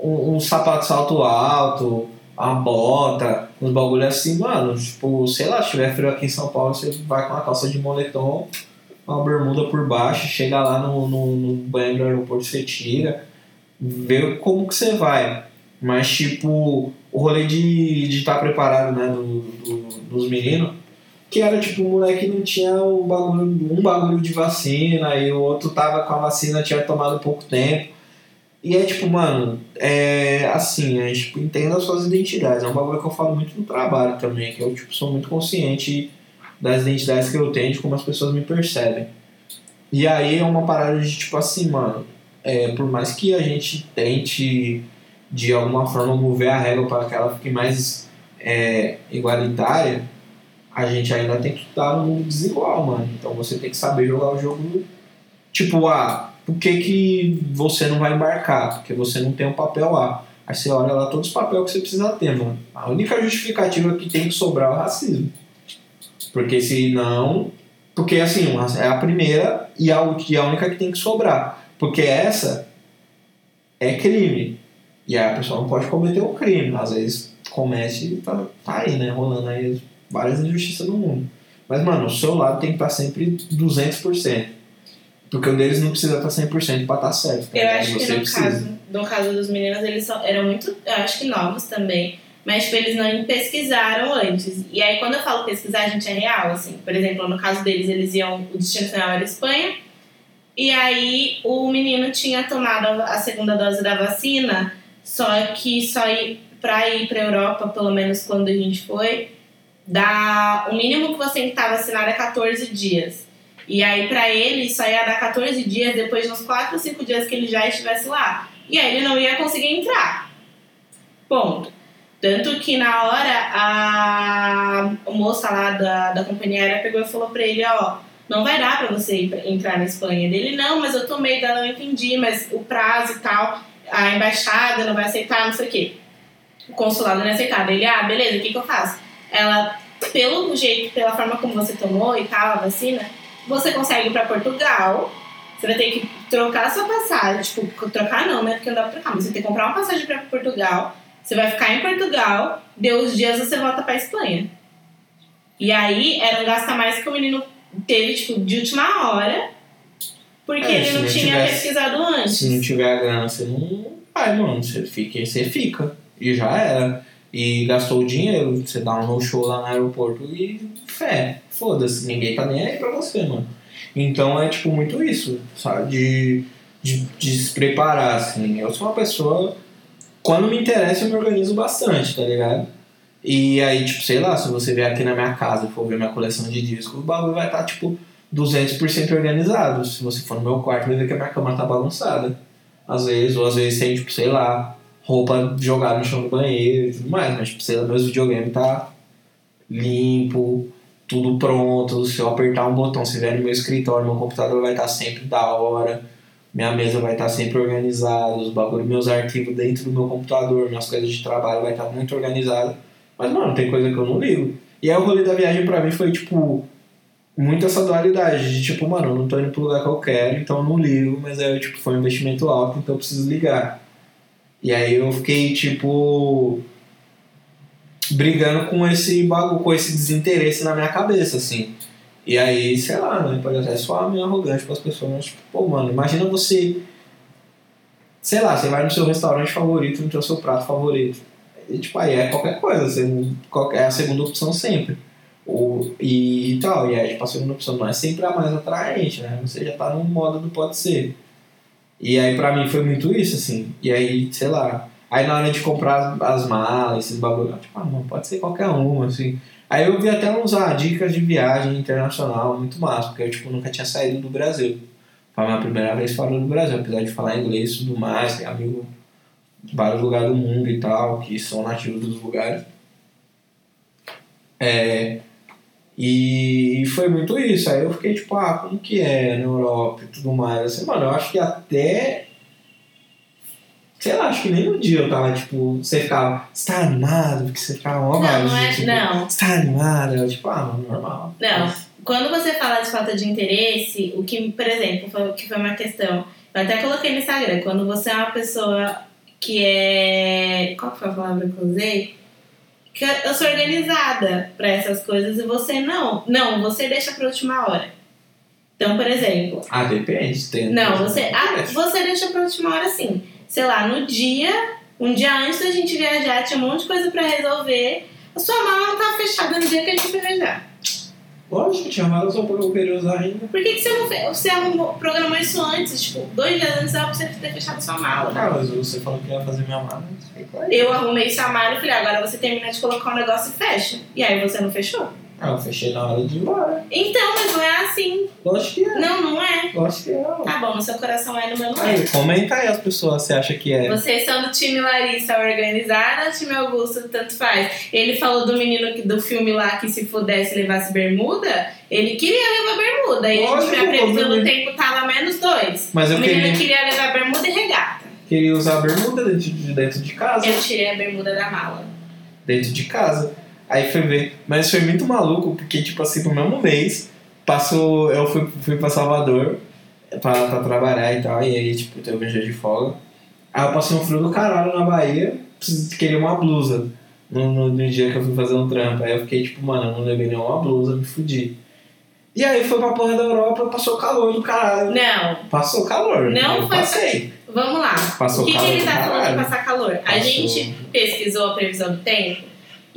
[SPEAKER 1] um, um sapato salto alto, uma bota, uns bagulho assim, mano. Tipo, sei lá, se tiver frio aqui em São Paulo, você vai com uma calça de moletom, uma bermuda por baixo, chega lá no, no, no banheiro do aeroporto, você tira, vê como que você vai. Mas, tipo, o rolê de estar preparado, né, do, do- dos meninos, que era tipo, o moleque não tinha o bagulho, um bagulho de vacina, e o outro tava com a vacina, tinha tomado pouco tempo. E é tipo, mano, é assim, é, tipo, entenda as suas identidades. É um bagulho que eu falo muito no trabalho também, que eu tipo, sou muito consciente das identidades que eu tenho, de como as pessoas me percebem. E aí é uma parada de tipo assim, mano, é, por mais que a gente tente de alguma forma mover a régua para que ela fique mais é, igualitária, a gente ainda tem que estar num mundo desigual, mano. Então você tem que saber jogar o jogo. Tipo, ah, por que, que você não vai embarcar? Porque você não tem um papel A. Aí você olha lá todos os papéis que você precisa ter, mano. A única justificativa que tem que sobrar é o racismo. Porque se não. Porque assim, é a primeira e a, e a única que tem que sobrar. Porque essa é crime. E aí a pessoa não pode cometer um crime. Às vezes comete e tá, tá aí, né? Rolando aí várias injustiças no mundo. Mas, mano, o seu lado tem que estar sempre 200%. Porque o deles não precisa estar 100% pra estar certo. tá
[SPEAKER 2] eu acho que
[SPEAKER 1] Você
[SPEAKER 2] no
[SPEAKER 1] precisa.
[SPEAKER 2] caso, no caso dos meninos, eles eram muito, eu acho que novos também. Mas, tipo, eles não pesquisaram antes. E aí, quando eu falo pesquisar, a gente é real, assim. Por exemplo, no caso deles, eles iam... O destino final era Espanha. E aí, o menino tinha tomado a segunda dose da vacina. Só que só ir, pra ir pra Europa, pelo menos quando a gente foi... Dá, o mínimo que você tem que estar vacinado é 14 dias. E aí, pra ele, só ia dar 14 dias depois de uns 4 ou 5 dias que ele já estivesse lá. E aí, ele não ia conseguir entrar. Ponto. Tanto que na hora, a moça lá da, da companhia aérea pegou e falou pra ele: Ó, não vai dar pra você entrar na Espanha. Dele, não, mas eu tomei dela, não entendi, mas o prazo e tal, a embaixada não vai aceitar, não sei o quê. O consulado não ia aceitar. Ele, ah, beleza, o que, que eu faço? Ela, pelo jeito, pela forma como você tomou e tal, a vacina, você consegue ir pra Portugal. Você vai ter que trocar a sua passagem. Tipo, trocar não, né? Porque não dá pra trocar, mas você tem que comprar uma passagem pra Portugal. Você vai ficar em Portugal, deu os dias você volta pra Espanha. E aí era um gasto a mais que o menino teve, tipo, de última hora, porque
[SPEAKER 1] É,
[SPEAKER 2] ele não
[SPEAKER 1] não
[SPEAKER 2] tinha
[SPEAKER 1] tivesse-
[SPEAKER 2] pesquisado antes.
[SPEAKER 1] Se não tiver a grana, você não vai, mano. Você fica, você fica. E já era. E gastou o dinheiro, você dá um show lá no aeroporto e fé, foda-se, ninguém tá nem aí pra você, mano. Então é tipo muito isso, sabe? De, de, de se preparar, assim. Eu sou uma pessoa. Quando me interessa, eu me organizo bastante, tá ligado? E aí, tipo, sei lá, se você vier aqui na minha casa e for ver minha coleção de discos, o bagulho vai estar, tipo, 200% organizado. Se você for no meu quarto, vai ver que a minha cama tá bagunçada. Às vezes, ou às vezes tem, tipo, sei lá, roupa jogada no chão do banheiro e tudo mais. Mas, tipo, sei lá, meus videogames tá limpo, tudo pronto. Se eu apertar um botão, se vier no meu escritório, meu computador vai estar sempre da hora. Minha mesa vai estar sempre organizada, os bagulhos, meus arquivos dentro do meu computador, minhas coisas de trabalho vai estar muito organizado. Mas, mano, tem coisa que eu não ligo. E aí o rolê da viagem pra mim foi, tipo, muito essa dualidade de, tipo, mano, eu não tô indo pro lugar que eu quero, então eu não ligo, mas aí, tipo, foi um investimento alto, então eu preciso ligar. E aí eu fiquei, tipo, brigando com esse bagulho, com esse desinteresse na minha cabeça, assim. E aí, sei lá, né? Pode até soar meio arrogante para as pessoas, mas, tipo, pô, mano, imagina você. Sei lá, você vai no seu restaurante favorito, no seu prato favorito. E, tipo, aí é qualquer coisa, você, é a segunda opção sempre. Ou, e, e tal, e aí, tipo, a segunda opção não é sempre a mais atraente, né? Você já tá no modo do pode ser. E aí pra mim foi muito isso, assim. E aí, sei lá. Aí na hora de comprar as- as malas, esses bagulho, tipo, ah, não, pode ser qualquer uma, assim. Aí eu vi até uns ah, dicas de viagem internacional muito massa, porque eu tipo, nunca tinha saído do Brasil. Foi a minha primeira vez fora do Brasil, apesar de falar inglês e tudo mais, tem amigo de vários lugares do mundo e tal, que são nativos dos lugares. É, e foi muito isso. Aí eu fiquei tipo, ah, como que é na Europa e tudo mais. Assim, mano, eu acho que até. Sei lá, acho que nem um dia eu tava, tipo, você ficava, você tá animado? Porque você ficava uma
[SPEAKER 2] Não,
[SPEAKER 1] vibe,
[SPEAKER 2] não é.
[SPEAKER 1] tipo,
[SPEAKER 2] Não.
[SPEAKER 1] Você tá animado? Eu, tipo, ah, mano, normal.
[SPEAKER 2] Não. Quando você fala de falta de interesse, o que, por exemplo, foi, que foi uma questão. Eu até coloquei no Instagram, quando você é uma pessoa que é. Qual que foi a palavra que eu usei? Eu sou organizada pra essas coisas e você não. Não, você deixa pra última hora. Então, por exemplo,
[SPEAKER 1] Ah, depende. Tem
[SPEAKER 2] não, você, ah, você deixa pra última hora sim. Sei lá, no dia, um dia antes da gente viajar, tinha um monte de coisa pra resolver. A sua mala não tava fechada no dia que a gente viajar.
[SPEAKER 1] Lógico, tinha várias roupas que eu queria usar ainda.
[SPEAKER 2] Por que, que você não fez? Você arrumou, programou isso antes? Tipo, dois dias antes dava pra você ter fechado sua mala.
[SPEAKER 1] Ah, mas você falou que ia fazer minha mala.
[SPEAKER 2] Eu arrumei sua mala e falei, agora você termina de colocar o negócio e fecha. E aí você não fechou.
[SPEAKER 1] Ah, eu fechei na hora de ir embora.
[SPEAKER 2] Então, mas não é assim.
[SPEAKER 1] Lógico que é.
[SPEAKER 2] Não, não é.
[SPEAKER 1] Lógico que é.
[SPEAKER 2] Tá bom, no seu coração é, no meu não é.
[SPEAKER 1] Aí, comenta aí as pessoas, você acha que é.
[SPEAKER 2] Vocês são do time Larissa organizada time Augusto, tanto faz? Ele falou do menino que, do filme lá que se pudesse levasse bermuda. Ele queria levar bermuda. E a gente,
[SPEAKER 1] Lógico,
[SPEAKER 2] minha previsão do tempo tava menos dois.
[SPEAKER 1] Mas eu
[SPEAKER 2] o menino
[SPEAKER 1] queria,
[SPEAKER 2] queria levar bermuda e regata.
[SPEAKER 1] queria usar a bermuda dentro de, dentro de casa.
[SPEAKER 2] Eu tirei a bermuda da mala.
[SPEAKER 1] Dentro de casa. Aí foi ver. Mas foi muito maluco, porque, tipo assim, no mesmo mês, passou. Eu fui, fui pra Salvador pra, pra trabalhar e tal. E aí, tipo, teve um dia de folga. Aí eu passei um frio do caralho na Bahia, queria uma blusa. No, no, no dia que eu fui fazer um trampo. Aí eu fiquei tipo, mano, eu não levei nenhuma blusa, me fudi. E aí foi pra porra da Europa, passou calor do caralho.
[SPEAKER 2] Não,
[SPEAKER 1] Passou calor.
[SPEAKER 2] Não
[SPEAKER 1] eu
[SPEAKER 2] foi-
[SPEAKER 1] passei.
[SPEAKER 2] vamos lá.
[SPEAKER 1] Passou
[SPEAKER 2] o que, que
[SPEAKER 1] calor
[SPEAKER 2] ele
[SPEAKER 1] do
[SPEAKER 2] tá falando de passar calor? A
[SPEAKER 1] Passou.
[SPEAKER 2] gente pesquisou a previsão do tempo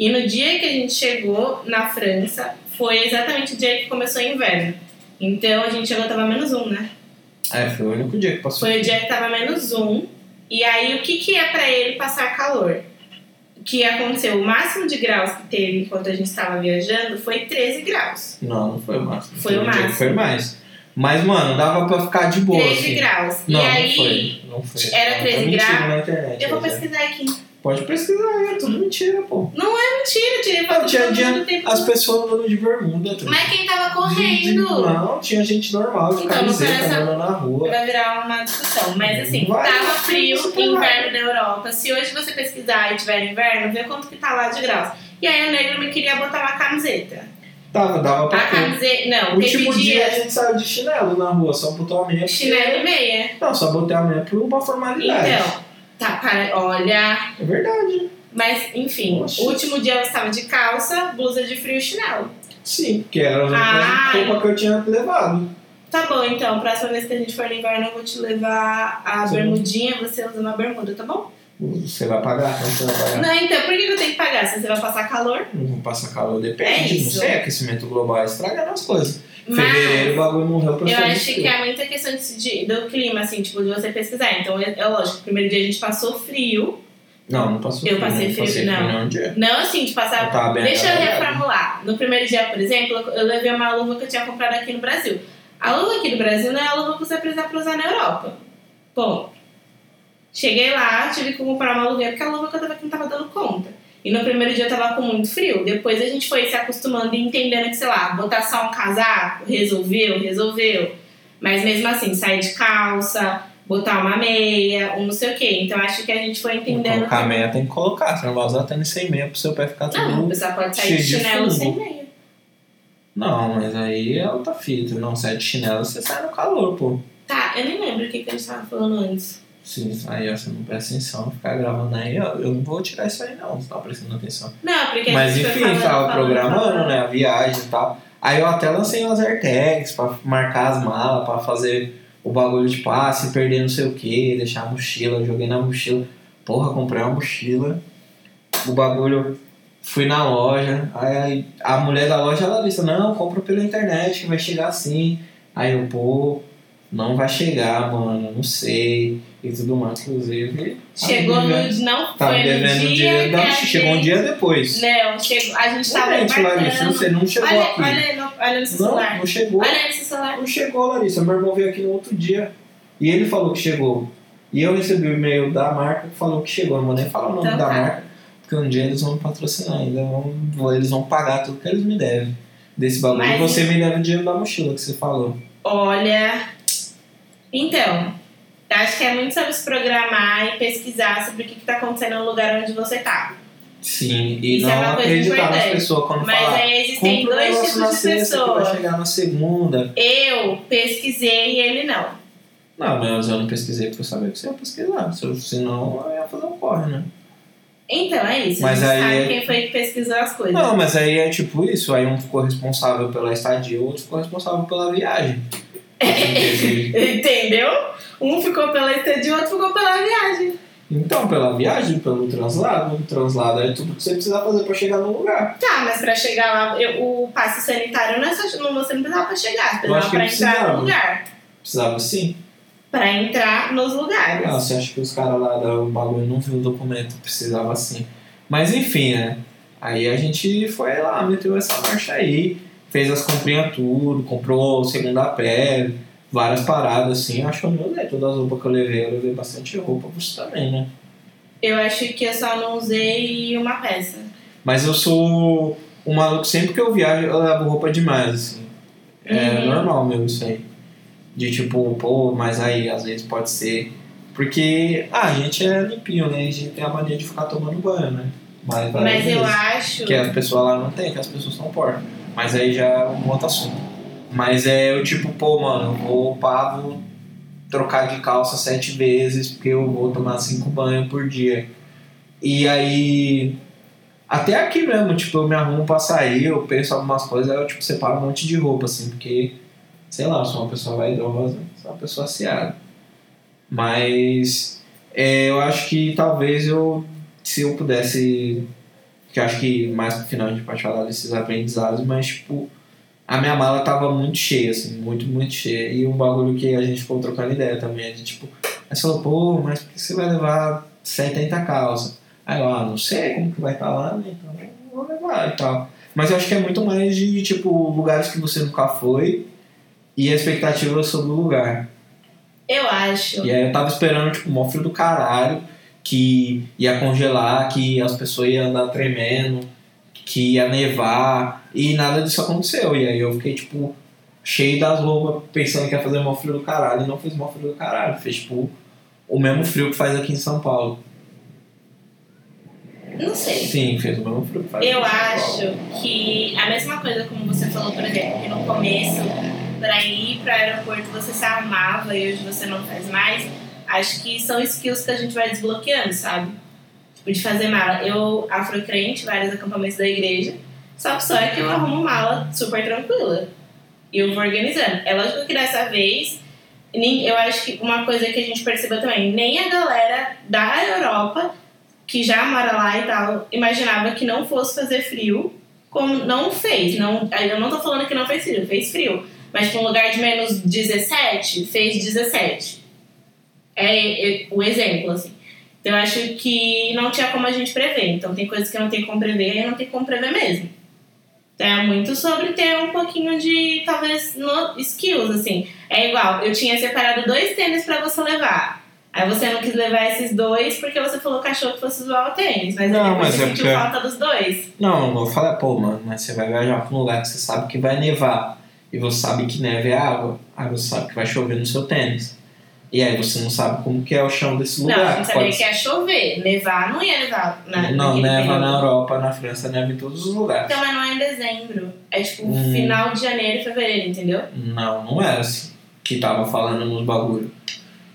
[SPEAKER 2] e no dia que a gente chegou na França foi exatamente o dia que começou o inverno. Então a gente chegou tava menos um, né?
[SPEAKER 1] É, foi o único dia que passou.
[SPEAKER 2] Foi o dia que tava menos um. E aí o que, que é pra ele passar calor? O que aconteceu? O máximo de graus que teve enquanto a gente estava viajando foi 13 graus.
[SPEAKER 1] Não, não foi o máximo.
[SPEAKER 2] Foi o
[SPEAKER 1] dia que
[SPEAKER 2] máximo.
[SPEAKER 1] Foi mais. Mas, mano, dava pra ficar de boa.
[SPEAKER 2] 13
[SPEAKER 1] assim.
[SPEAKER 2] graus.
[SPEAKER 1] Não,
[SPEAKER 2] e aí.
[SPEAKER 1] não foi. Não foi.
[SPEAKER 2] Era
[SPEAKER 1] Tá
[SPEAKER 2] 13
[SPEAKER 1] mentindo
[SPEAKER 2] graus? Eu vou
[SPEAKER 1] é.
[SPEAKER 2] pesquisar aqui.
[SPEAKER 1] Pode pesquisar, é tudo mentira, pô.
[SPEAKER 2] Mentira, eu tirei
[SPEAKER 1] Não,
[SPEAKER 2] foto
[SPEAKER 1] tinha
[SPEAKER 2] todo
[SPEAKER 1] dia,
[SPEAKER 2] mundo tempo.
[SPEAKER 1] as pessoas andando de bermuda. tudo.
[SPEAKER 2] Mas quem tava correndo?
[SPEAKER 1] Não, tinha gente normal, de
[SPEAKER 2] Então, não
[SPEAKER 1] camiseta, andando na rua.
[SPEAKER 2] Vai virar uma discussão. Mas assim,
[SPEAKER 1] Vai,
[SPEAKER 2] tava frio, inverno na Europa. Se hoje você pesquisar e tiver inverno, vê quanto que tá lá de graus. E aí o negro me queria botar uma camiseta.
[SPEAKER 1] Tava, dava pra
[SPEAKER 2] A camiseta. Não,
[SPEAKER 1] último
[SPEAKER 2] teve
[SPEAKER 1] dia a
[SPEAKER 2] dia
[SPEAKER 1] gente saiu de chinelo na rua, só botou a meia. porque-
[SPEAKER 2] chinelo e meia.
[SPEAKER 1] Não, só botei a meia por uma formalidade.
[SPEAKER 2] Então, tá, para, olha.
[SPEAKER 1] É verdade.
[SPEAKER 2] Mas, enfim,
[SPEAKER 1] Oxe.
[SPEAKER 2] o último dia eu estava de calça, blusa de frio e chinelo.
[SPEAKER 1] Sim, porque era a roupa que eu tinha levado.
[SPEAKER 2] Tá bom, então, próxima vez que a gente for no inverno, eu vou te levar a
[SPEAKER 1] Sim.
[SPEAKER 2] bermudinha, você usa uma bermuda, tá bom?
[SPEAKER 1] Você vai pagar? Não, você vai pagar.
[SPEAKER 2] Não, então, por que que eu tenho que pagar? Se você vai passar calor?
[SPEAKER 1] Não vou passar calor,
[SPEAKER 2] É
[SPEAKER 1] depende. não
[SPEAKER 2] isso.
[SPEAKER 1] sei, aquecimento global estraga as coisas. Fevereiro o bagulho morreu pra
[SPEAKER 2] eu acho que é muita questão de, do clima, assim, tipo, de você pesquisar. Então, é, é lógico, o primeiro dia a gente passou frio.
[SPEAKER 1] Não, não passou
[SPEAKER 2] Eu
[SPEAKER 1] frio,
[SPEAKER 2] passei
[SPEAKER 1] não
[SPEAKER 2] frio,
[SPEAKER 1] passei
[SPEAKER 2] não.
[SPEAKER 1] frio dia.
[SPEAKER 2] Não assim, de passar.
[SPEAKER 1] Eu bem
[SPEAKER 2] Deixa eu reformular. No primeiro dia, por exemplo, eu levei uma luva que eu tinha comprado aqui no Brasil. A luva aqui do Brasil não é a luva que você precisa pra usar na Europa. Bom, cheguei lá, tive que comprar uma luvinha porque a luva que eu tava aqui não tava dando conta. E no primeiro dia eu tava com muito frio. Depois a gente foi se acostumando e entendendo que, sei lá, botar só um casaco, resolveu, resolveu. Mas mesmo assim, sair de calça, botar uma meia, um não sei o quê. Então acho que a gente foi entendendo.
[SPEAKER 1] colocar meia tem que colocar. Você não vai usar tênis sem meia pro seu pé ficar tudo.
[SPEAKER 2] Não, a pessoa pode sair de
[SPEAKER 1] de
[SPEAKER 2] chinelo
[SPEAKER 1] fungo.
[SPEAKER 2] sem meia.
[SPEAKER 1] Não, mas aí é outra fita. Não sai de chinelo, você sai no calor, pô.
[SPEAKER 2] Tá, eu nem lembro o que, que a gente tava falando antes.
[SPEAKER 1] Sim, aí ó, você não presta atenção, ficar gravando aí, ó, eu não vou tirar isso aí não, você tá prestando atenção.
[SPEAKER 2] Não, porque
[SPEAKER 1] Mas enfim,
[SPEAKER 2] falando,
[SPEAKER 1] tava
[SPEAKER 2] falando,
[SPEAKER 1] programando,
[SPEAKER 2] falando.
[SPEAKER 1] né, a viagem e tal. Aí eu até lancei umas AirTags pra marcar as malas, pra fazer o bagulho de passe, perder não sei o que, deixar a mochila, joguei na mochila. Porra, comprei uma mochila. O bagulho, fui na loja, aí a mulher da loja ela disse, não, compra pela internet que vai chegar assim. Aí eu, pô, não vai chegar, mano, não sei. E tudo mais, inclusive.
[SPEAKER 2] Chegou
[SPEAKER 1] tá
[SPEAKER 2] no.
[SPEAKER 1] devendo-
[SPEAKER 2] Não
[SPEAKER 1] Tá
[SPEAKER 2] foi
[SPEAKER 1] devendo
[SPEAKER 2] no
[SPEAKER 1] um
[SPEAKER 2] dia.
[SPEAKER 1] dia.
[SPEAKER 2] que
[SPEAKER 1] Não,
[SPEAKER 2] a
[SPEAKER 1] chegou um
[SPEAKER 2] gente-
[SPEAKER 1] dia depois.
[SPEAKER 2] Não, chegou, a gente tava
[SPEAKER 1] Realmente, Larissa, você não chegou
[SPEAKER 2] olha,
[SPEAKER 1] aqui.
[SPEAKER 2] Olha, aí no- olha no seu
[SPEAKER 1] Não,
[SPEAKER 2] celular.
[SPEAKER 1] não chegou.
[SPEAKER 2] Olha aí no seu celular.
[SPEAKER 1] Não chegou, Larissa. Meu irmão veio aqui no outro dia. E ele falou que chegou. E eu recebi o e-mail da marca que falou que chegou. Eu não vou nem falar o nome
[SPEAKER 2] Então
[SPEAKER 1] da
[SPEAKER 2] tá.
[SPEAKER 1] marca, porque um dia eles vão me patrocinar ainda. Vão, eles vão pagar tudo que eles me devem. Desse bagulho.
[SPEAKER 2] Mas-
[SPEAKER 1] E você me deve o dinheiro da mochila que você falou.
[SPEAKER 2] Olha. Então, acho que é muito sobre se programar e pesquisar sobre o que está acontecendo no lugar onde você tá.
[SPEAKER 1] Sim, e
[SPEAKER 2] Isso é
[SPEAKER 1] não
[SPEAKER 2] coisa
[SPEAKER 1] acreditar nas pessoas quando
[SPEAKER 2] Mas
[SPEAKER 1] falar.
[SPEAKER 2] aí existem dois tipos de
[SPEAKER 1] que vai
[SPEAKER 2] pessoas.
[SPEAKER 1] chegar na segunda.
[SPEAKER 2] Eu pesquisei e ele não.
[SPEAKER 1] Não, mas eu não pesquisei porque eu sabia que você ia pesquisar. Se eu- Senão eu ia fazer um corre, né?
[SPEAKER 2] Então, é isso.
[SPEAKER 1] Mas
[SPEAKER 2] a gente
[SPEAKER 1] aí
[SPEAKER 2] sabe
[SPEAKER 1] é-
[SPEAKER 2] quem foi que pesquisou as coisas.
[SPEAKER 1] Não, mas aí é tipo isso, aí um ficou responsável pela estadia, o outro ficou responsável pela viagem. [laughs]
[SPEAKER 2] Entendeu? Um ficou pela estadia, o outro ficou pela viagem.
[SPEAKER 1] então, pela viagem, pelo translado, o translado é tudo que você precisa fazer pra chegar no lugar.
[SPEAKER 2] Tá, mas pra chegar lá, eu- o passe sanitário não é só. Não, você não precisava pra chegar, precisava pra entrar no lugar.
[SPEAKER 1] Precisava sim.
[SPEAKER 2] Pra entrar nos lugares.
[SPEAKER 1] Ah, você acha que os caras lá do bagulho não viu o documento, precisava sim. Mas enfim, né? Aí a gente foi lá, meteu essa marcha aí, fez as comprinhas tudo, comprou segunda pele, várias paradas assim. Acho que eu não usei todas as roupas que eu levei, eu levei bastante roupa, você também, né?
[SPEAKER 2] Eu acho que eu só não usei uma peça.
[SPEAKER 1] Mas eu sou um maluco, sempre que eu viajo, eu levo roupa demais, assim. É
[SPEAKER 2] Uhum.
[SPEAKER 1] normal mesmo isso aí. De tipo, pô, mas aí às vezes pode ser. Porque ah, a gente é limpinho, né? A gente tem a mania de ficar tomando banho, né? Mas,
[SPEAKER 2] Mas eu acho.
[SPEAKER 1] Que as pessoas lá não tem, que as pessoas são porcas. Mas aí já é um outro assunto. Mas é o tipo, pô, mano, eu vou pá, vou trocar de calça sete vezes, porque eu vou tomar cinco banhos por dia. E aí. Até aqui mesmo, tipo, eu me arrumo pra sair, eu penso algumas coisas, aí eu tipo, separo um monte de roupa, assim, porque, sei lá, eu sou uma pessoa vaidosa, sou uma pessoa aciada. Mas é, eu acho que talvez eu, se eu pudesse que eu acho que mais pro final a gente pode falar desses aprendizados, mas tipo, a minha mala tava muito cheia, assim, muito, muito cheia. E um bagulho que a gente ficou trocando ideia também é de tipo, aí você falou, pô, mas por que você vai levar 70 calças? Aí eu, ah, não sei como que vai estar lá, né? Então eu vou levar e tal. Mas eu acho que é muito mais de tipo lugares que você nunca foi e a expectativa sobre o lugar.
[SPEAKER 2] Eu acho.
[SPEAKER 1] E aí eu tava esperando, tipo, mó frio do caralho, que ia congelar, que as pessoas iam andar tremendo, que ia nevar, e nada disso aconteceu. E aí eu fiquei, tipo, cheio das roupas, pensando que ia fazer mó frio do caralho, e não fez mó frio do caralho. Fez, tipo, o mesmo frio que faz aqui em São Paulo.
[SPEAKER 2] Não sei.
[SPEAKER 1] Sim, fez o mesmo frio que faz
[SPEAKER 2] Eu
[SPEAKER 1] aqui em São
[SPEAKER 2] acho que a mesma coisa como você falou, por exemplo, que no começo, para ir para o aeroporto você se arrumava e hoje você não faz mais, acho que são skills que a gente vai desbloqueando, sabe? Tipo, de fazer mala. Eu, afrocrente, vários acampamentos da igreja, só que só é que eu arrumo mala super tranquila. E eu vou organizando. É lógico que dessa vez, eu acho que uma coisa que a gente percebeu também, nem a galera da Europa que já mora lá e tal, imaginava que não fosse fazer frio, como não fez. Não, eu não tô falando que não fez frio, fez frio. Mas para um lugar de menos 17, fez 17. É, é o exemplo, assim. Então eu acho que não tinha como a gente prever. Então tem coisas que não tem como prever e não tem como prever mesmo. Então é muito sobre ter um pouquinho de, talvez, no, skills, assim. É igual, eu tinha separado dois tênis pra você levar. Aí você não quis levar esses dois porque você falou achou que fosse usar o tênis. Mas
[SPEAKER 1] Não, mas
[SPEAKER 2] você
[SPEAKER 1] é
[SPEAKER 2] sentiu
[SPEAKER 1] porque-
[SPEAKER 2] falta dos dois.
[SPEAKER 1] Não, eu falei, pô, mano, mas você vai viajar pra um lugar que você sabe que vai nevar e você sabe que neve é água, aí você sabe que vai chover no seu tênis. E aí você não sabe como que é o chão desse lugar.
[SPEAKER 2] não, gente sabia
[SPEAKER 1] Pode
[SPEAKER 2] que ia chover. Nevar não ia nevar. Na,
[SPEAKER 1] Não, neva
[SPEAKER 2] período.
[SPEAKER 1] na Europa, na França, neva em todos os lugares.
[SPEAKER 2] Então, mas não é em dezembro. É tipo
[SPEAKER 1] Hum.
[SPEAKER 2] final de janeiro e fevereiro, entendeu?
[SPEAKER 1] Não, não era assim que tava falando nos bagulho.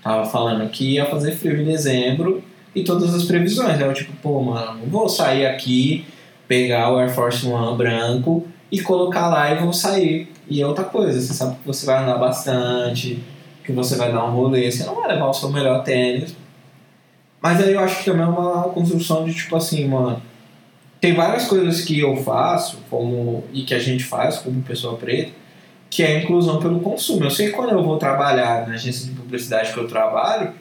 [SPEAKER 1] Tava falando que ia fazer frio em dezembro e todas as previsões. Aí eu tipo, pô, mano, não vou sair aqui, pegar o Air Force One branco e colocar lá e vou sair. E é outra coisa, você sabe que você vai andar bastante, que você vai dar um rolê, você não vai levar o seu melhor tênis. Mas aí eu acho que também é uma construção de tipo assim, mano. Tem várias coisas que eu faço, como e que a gente faz como pessoa preta, que é a inclusão pelo consumo. Eu sei que quando eu vou trabalhar na agência de publicidade que eu trabalho,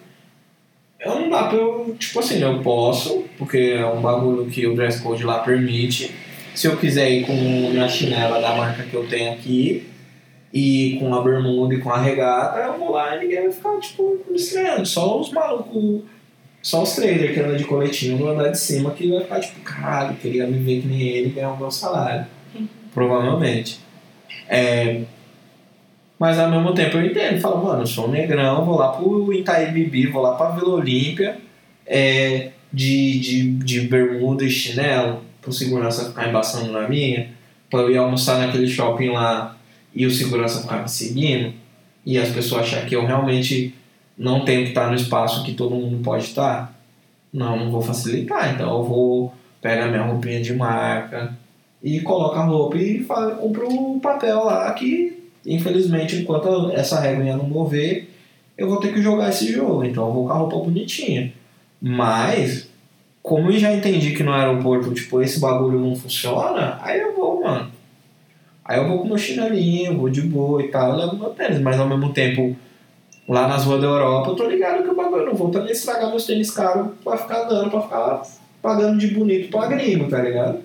[SPEAKER 1] eu não dá pra eu, tipo assim, eu posso, porque é um bagulho que o dress code lá permite. Se eu quiser ir com minha chinela da marca que eu tenho aqui, e com a bermuda e com a regata, eu vou lá e ninguém vai ficar, tipo, me estranhando. Só os malucos, só os traders que andam de coletinho vão andar de cima que vai ficar, tipo, caralho, queria me ver que nem ele ganhar o meu salário. Provavelmente. É, mas ao mesmo tempo eu entendo, falo, mano, eu sou um negrão, vou lá pro Itaí Bibi, vou lá pra Vila Olímpia, é, de, de, de bermuda e chinelo, pro segurança ficar embaçando na minha, pra eu ir almoçar naquele shopping lá e o segurança ficar me seguindo, e as pessoas achar que eu realmente não tenho que estar no espaço que todo mundo pode estar, não, não vou facilitar, então eu vou pegar minha roupinha de marca e coloco a roupa e compro o papel lá que infelizmente, enquanto essa regra não mover, eu vou ter que jogar esse jogo. Então eu vou com a roupa bonitinha. Mas, como eu já entendi que no aeroporto, tipo, esse bagulho não funciona, aí eu vou, mano. Aí eu vou com meu chinelinho, vou de boa e tal, eu levo meu tênis. Mas ao mesmo tempo, lá nas ruas da Europa, eu tô ligado que o bagulho eu não vou também estragar meus tênis caros pra ficar dando, pra ficar pagando de bonito pra gringo, tá ligado?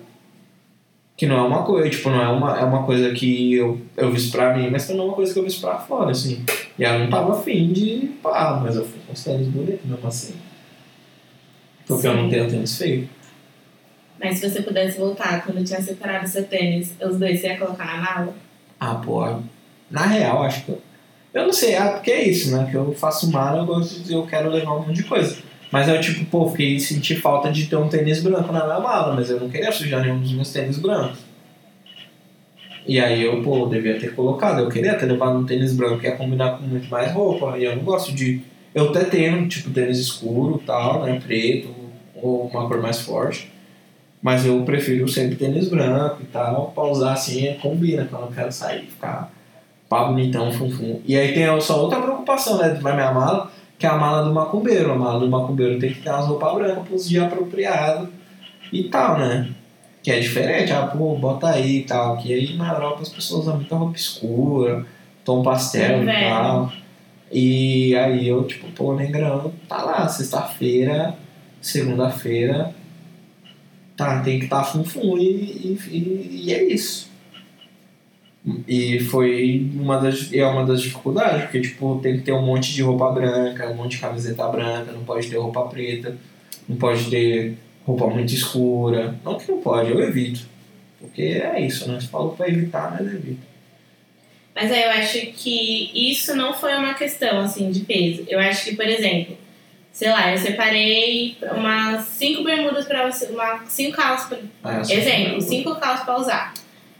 [SPEAKER 1] que não é uma coisa, tipo, não é uma, é uma coisa que eu, eu fiz pra mim, mas também é uma coisa que eu fiz pra fora, assim. E ela não tava afim de pá, mas eu fui com os tênis bonitos mesmo assim. Porque Sim. eu não tenho tênis feio.
[SPEAKER 2] Mas se você pudesse voltar quando tinha separado seu tênis, os dois você ia colocar na mala?
[SPEAKER 1] Ah, pô, na real, acho que. Eu, eu não sei, ah, porque é isso, né? Que eu faço mala, eu gosto de eu quero levar um monte de coisa. Mas eu, tipo, pô, fiquei senti falta de ter um tênis branco na minha mala, mas eu não queria sujar nenhum dos meus tênis brancos. E aí eu, pô, devia ter colocado. Eu queria ter levado um tênis branco que ia combinar com muito mais roupa. E eu não gosto de. Eu até tenho, tipo, tênis escuro tal, né? Preto, ou uma cor mais forte. Mas eu prefiro sempre tênis branco e tal, pra usar assim, combina quando eu quero sair, ficar pá bonitão, fum, E aí tem só outra preocupação, né? Na minha mala que é a mala do macumbeiro. A mala do macumbeiro tem que ter umas roupas brancas para os dias apropriados e tal, né? Que é diferente, ah, pô, bota aí e tal. Que aí na Europa as pessoas usam muita roupa escura, tom pastel e tal. E aí eu, tipo, pô, negrão, tá lá, sexta-feira, segunda-feira, tá, tem que estar tá fum, e, e, e é isso. E foi uma das, é uma das dificuldades, porque tipo, tem que ter um monte de roupa branca, um monte de camiseta branca, não pode ter roupa preta, não pode ter roupa muito escura. Não que não pode, eu evito. Porque é isso, né? Se falou pra evitar, mas evito.
[SPEAKER 2] Mas aí eu acho que isso não foi uma questão assim de peso. Eu acho que, por exemplo, sei lá, eu separei umas cinco bermudas para você, uma, cinco calças, pra, ah, exemplo, cinco calças para usar.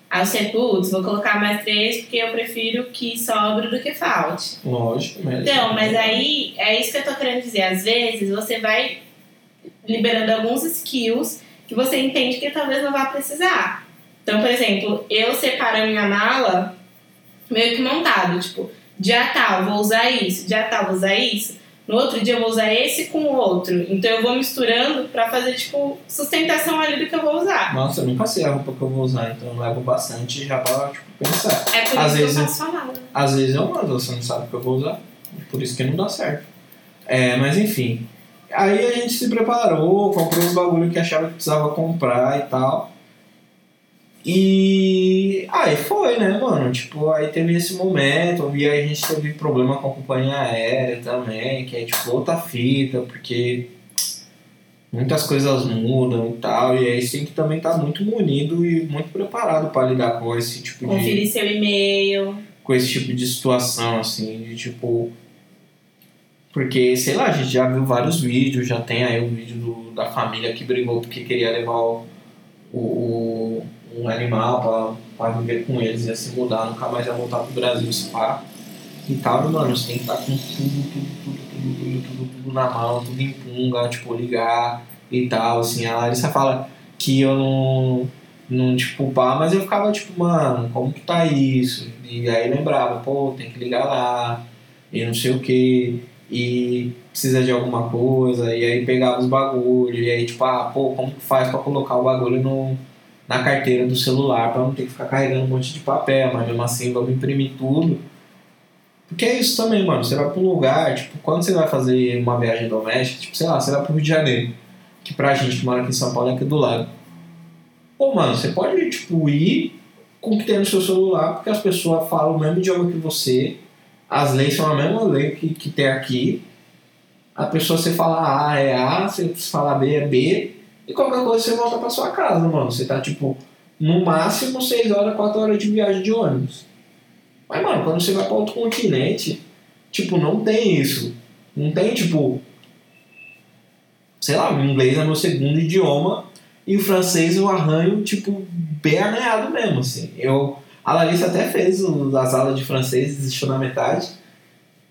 [SPEAKER 2] Aí você, putz, vou colocar mais três porque eu prefiro que sobre do que falte.
[SPEAKER 1] Lógico,
[SPEAKER 2] mas. Então, mas aí é isso que eu tô querendo dizer. Às vezes você vai liberando alguns skills que você entende que talvez não vá precisar. Então, por exemplo, eu separo a minha mala meio que montado, tipo, dia tal, vou usar isso, dia tal, vou usar isso. No outro dia eu vou usar esse com o outro. Então eu vou misturando pra fazer, tipo, sustentação ali do que eu vou usar.
[SPEAKER 1] Nossa, eu nunca sei a roupa que eu vou usar, então eu levo bastante já pra, tipo, pensar.
[SPEAKER 2] É por às isso vezes, que eu faço a mala.
[SPEAKER 1] Às vezes eu mando, você não sabe o que eu vou usar. Por isso que não dá certo. É, mas enfim. Aí a gente se preparou, comprou os bagulho que achava que precisava comprar e tal. E aí foi, né, mano? Tipo, aí teve esse momento, e aí a gente teve problema com a companhia aérea também, que é tipo outra fita, porque muitas coisas mudam e tal, e aí você tem que também estar tá muito munido e muito preparado para lidar com esse tipo
[SPEAKER 2] Conferir de. Conferir seu e-mail.
[SPEAKER 1] Com esse tipo de situação, assim, de tipo. Porque, sei lá, a gente já viu vários vídeos, já tem aí o um vídeo do, da família que brigou porque queria levar o, o um animal para viver com eles, ia se mudar, nunca mais ia voltar pro Brasil, se pá. E tal, mano, você tem que estar com tudo, tudo, tudo, tudo, tudo, tudo, tudo na mão, tudo em punga, tipo, ligar e tal, assim. A Larissa fala que eu não, não tipo, pá, mas eu ficava tipo, mano, como que tá isso? E aí lembrava, pô, tem que ligar lá, e não sei o que, e precisa de alguma coisa, e aí pegava os bagulhos, e aí tipo, ah, pô, como que faz pra colocar o bagulho no na carteira do celular para não ter que ficar carregando um monte de papel, mas mesmo assim vamos imprimir tudo. Porque é isso também, mano. Você vai pra um lugar, tipo, quando você vai fazer uma viagem doméstica, tipo, sei lá, você vai pro Rio de Janeiro, que pra gente que mora aqui em São Paulo é aqui do lado. Pô, mano, você pode, tipo, ir com o que tem no seu celular, porque as pessoas falam o mesmo idioma que você, as leis são a mesma lei que, que tem aqui. A pessoa, você fala A é A, você fala B é B, e qualquer coisa você volta pra sua casa, mano. Você tá, tipo, no máximo 6 horas, 4 horas de viagem de ônibus. Mas, mano, quando você vai pra outro continente, tipo, não tem isso. Não tem, tipo. Sei lá, o inglês é meu segundo idioma e o francês eu arranho, tipo, bem arranhado mesmo, assim. Eu, a Larissa até fez as aulas de francês, desistiu na metade.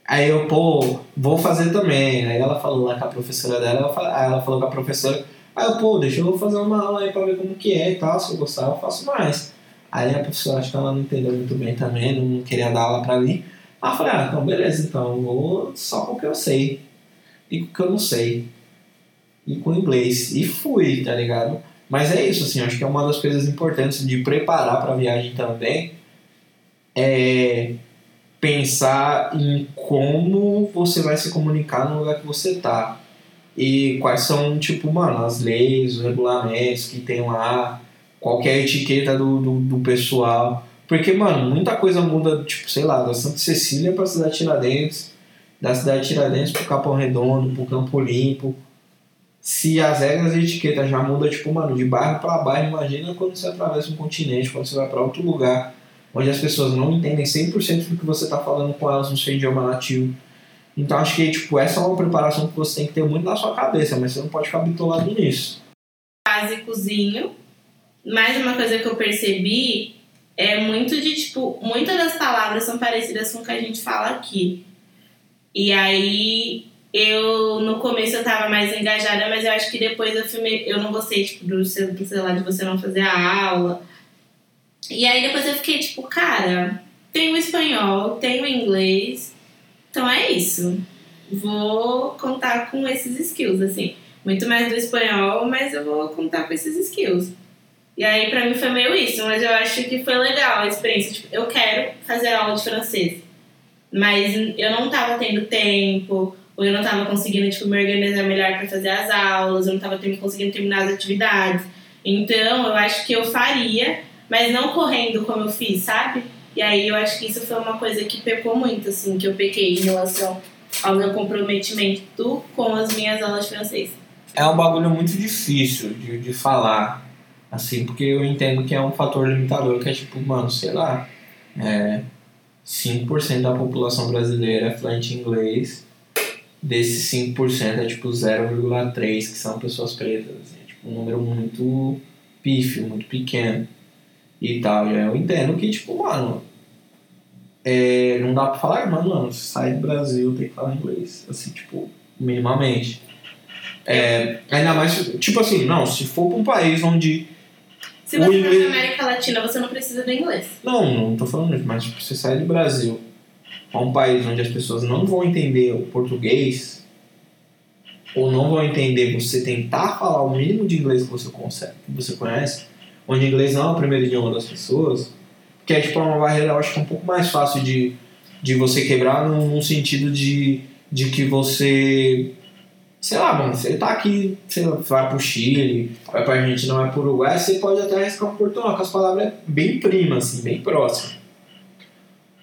[SPEAKER 1] Aí eu, pô, vou fazer também. Aí ela falou lá com a professora dela, ela, ela falou com a professora Aí eu, pô, deixa eu fazer uma aula aí pra ver como que é e tal, se eu gostar eu faço mais. Aí a professora, acho que ela não entendeu muito bem também, não queria dar aula pra mim. Aí eu falei, ah, então beleza, então vou só com o que eu sei. E com o que eu não sei. E com inglês. E fui, tá ligado? Mas é isso, assim, acho que é uma das coisas importantes de preparar pra viagem também. É pensar em como você vai se comunicar no lugar que você tá e quais são, tipo, mano, as leis, os regulamentos que tem lá, qualquer etiqueta do, do, do, pessoal. Porque, mano, muita coisa muda, tipo, sei lá, da Santa Cecília pra cidade Tiradentes, da cidade Tiradentes pro Capão Redondo, pro Campo Limpo. Se as regras de etiqueta já mudam, tipo, mano, de bairro para bairro, imagina quando você atravessa um continente, quando você vai para outro lugar, onde as pessoas não entendem 100% do que você tá falando com elas no seu idioma nativo então acho que tipo, essa é uma preparação que você tem que ter muito na sua cabeça, mas você não pode ficar bitolado nisso.
[SPEAKER 2] Básicozinho. Mais uma coisa que eu percebi é muito de tipo, muitas das palavras são parecidas com o que a gente fala aqui. E aí eu no começo eu tava mais engajada, mas eu acho que depois eu filmei, eu não gostei tipo do sei lá de você não fazer a aula. E aí depois eu fiquei tipo, cara, tem o espanhol, tem o inglês, então é isso. Vou contar com esses skills, assim. Muito mais do espanhol, mas eu vou contar com esses skills. E aí, pra mim, foi meio isso. Mas eu acho que foi legal a experiência. Tipo, eu quero fazer aula de francês. Mas eu não tava tendo tempo, ou eu não tava conseguindo, tipo, me organizar melhor para fazer as aulas, eu não tava conseguindo terminar as atividades. Então, eu acho que eu faria, mas não correndo como eu fiz, sabe? E aí eu acho que isso foi uma coisa que pecou muito, assim, que eu pequei em relação ao meu comprometimento com as minhas aulas de francês.
[SPEAKER 1] É um bagulho muito difícil de, de falar, assim, porque eu entendo que é um fator limitador, que é tipo, mano, sei lá, é, 5% da população brasileira é fluente em inglês, desses 5% é tipo 0,3% que são pessoas pretas, assim, é tipo um número muito pífio, muito pequeno e tal. E eu entendo que, tipo, mano, é, não dá pra falar, mas, mano, se sai do Brasil tem que falar inglês, assim, tipo, minimamente. É, ainda mais, tipo assim, não, se for pra um país onde.
[SPEAKER 2] Se você inglês... for na América Latina, você não precisa do inglês.
[SPEAKER 1] Não, não tô falando isso, mas tipo, você sai do Brasil pra um país onde as pessoas não vão entender o português, ou não vão entender você tentar falar o mínimo de inglês que você consegue, que você conhece, onde inglês não é o primeiro idioma das pessoas, que é tipo uma barreira, eu acho que é um pouco mais fácil de, de você quebrar num, sentido de, de que você sei lá, mano, você tá aqui, você vai pro Chile, vai pra Argentina, vai pro Uruguai, você pode até arriscar um portunhol, com as palavras bem primas, assim, bem próximas.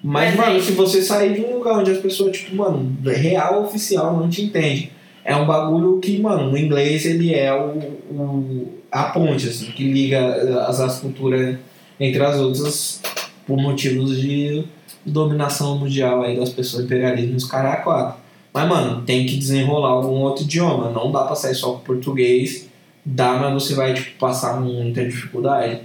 [SPEAKER 1] Mas, Mas mano, é... se você sair de um lugar onde as pessoas, tipo, mano, real oficial não te entende, é um bagulho que, mano, no inglês ele é o, o a ponte, assim, que liga as, as culturas entre as outras por motivos de dominação mundial aí das pessoas, imperialismo e os caras quatro. Mas, mano, tem que desenrolar algum outro idioma. Não dá pra sair só com português. Dá, mas você vai, tipo, passar muita dificuldade.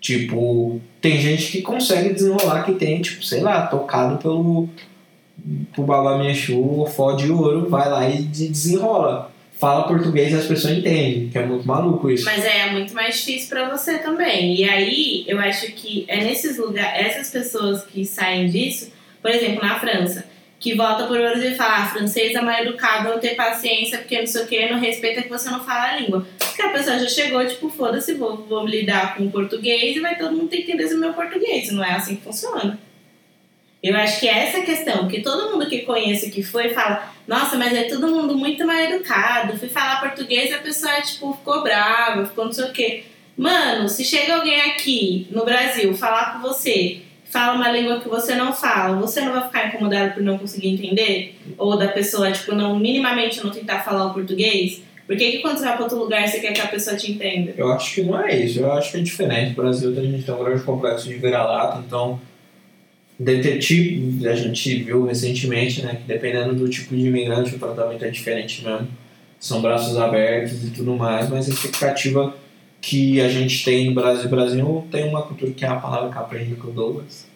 [SPEAKER 1] Tipo, tem gente que consegue desenrolar que tem, tipo, sei lá, tocado pelo pro Babá Miachu, fode ouro, vai lá e desenrola fala português e as pessoas entendem, que é muito maluco isso.
[SPEAKER 2] Mas é, é muito mais difícil para você também. E aí, eu acho que é nesses lugares, essas pessoas que saem disso, por exemplo, na França, que volta pro Brasil e fala, ah, francês é mais educado, não ter paciência, porque não sei o que, não respeita que você não fala a língua. Porque a pessoa já chegou, tipo, foda-se, vou, vou lidar com o português e vai todo mundo ter que entender o meu português. Não é assim que funciona. Eu acho que é essa questão, que todo mundo que conhece que foi fala, nossa, mas é todo mundo muito mal educado. Fui falar português e a pessoa, tipo, ficou brava, ficou não sei o quê. Mano, se chega alguém aqui no Brasil falar com você fala uma língua que você não fala, você não vai ficar incomodado por não conseguir entender? Ou da pessoa, tipo, não minimamente não tentar falar o português? Por que, que quando você vai para outro lugar você quer que a pessoa te entenda?
[SPEAKER 1] Eu acho que não é isso, eu acho que é diferente. No Brasil a gente tem um grande complexo de vira-lata, então detetive, a gente viu recentemente, né, que dependendo do tipo de imigrante o tratamento é diferente mesmo. São braços abertos e tudo mais, mas a expectativa que a gente tem no Brasil. Brasil tem uma cultura que é a palavra que aprendi com o Douglas,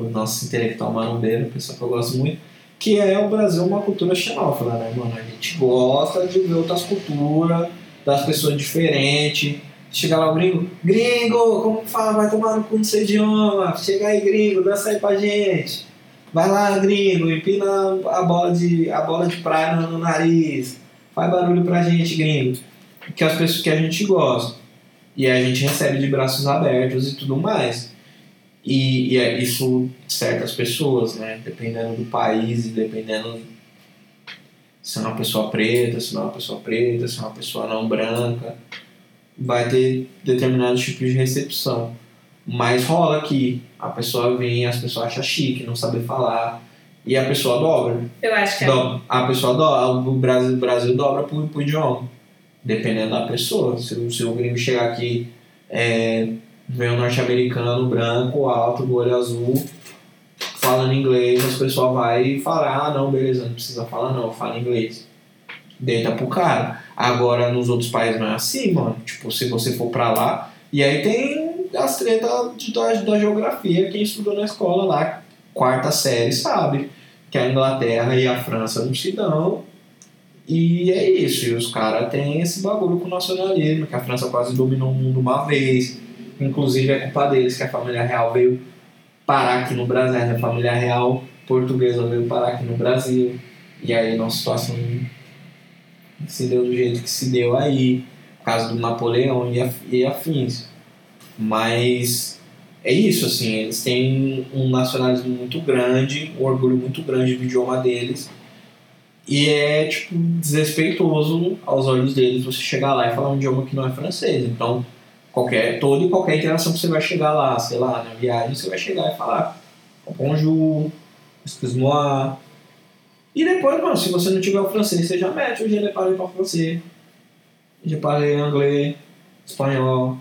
[SPEAKER 1] o nosso intelectual marombeiro, pessoa que eu gosto muito, que é o Brasil uma cultura xenófoba, né, mano? A gente gosta de ver outras culturas, das pessoas diferentes. Chega lá o gringo, gringo, como fala? Vai tomar no cu no seu idioma. Chega aí, gringo, dança aí pra gente. Vai lá, gringo, empina a bola de, a bola de praia no, nariz. Faz barulho pra gente, gringo que as pessoas que a gente gosta. E a gente recebe de braços abertos e tudo mais. E, e é isso certas pessoas, né? Dependendo do país dependendo se é uma pessoa preta, se não é uma pessoa preta, se é uma pessoa não branca, vai ter determinado tipo de recepção. Mas rola que a pessoa vem, as pessoas acham chique, não saber falar, e a pessoa dobra.
[SPEAKER 2] Eu acho que é.
[SPEAKER 1] A pessoa dobra, o Brasil, o Brasil dobra pro, pro idioma dependendo da pessoa. Se, se o gringo chegar aqui, é, vem um norte-americano branco, alto, do olho azul, falando inglês, as pessoas vai e falar, ah não, beleza, não precisa falar não, fala inglês. Deita pro cara. Agora nos outros países não é assim, mano. Tipo, se você for pra lá. E aí tem as tretas de, da, da geografia, quem estudou na escola lá, quarta série, sabe. Que a Inglaterra e a França não se dão e é isso, e os caras têm esse bagulho com o nacionalismo, que a França quase dominou o mundo uma vez. Inclusive é culpa deles que a família real veio parar aqui no Brasil, a família real portuguesa veio parar aqui no Brasil. E aí nossa situação se deu do jeito que se deu aí, por causa do Napoleão e afins. Mas é isso, assim, eles têm um nacionalismo muito grande, um orgulho muito grande do idioma deles e é, tipo, desrespeitoso aos olhos deles você chegar lá e falar um idioma que não é francês. Então, qualquer, toda e qualquer interação que você vai chegar lá, sei lá, na viagem, você vai chegar e falar bonjour, excuse-moi. E depois, mano, se você não tiver o francês, você já mete o parle pas francês. Je parle anglais, espanhol,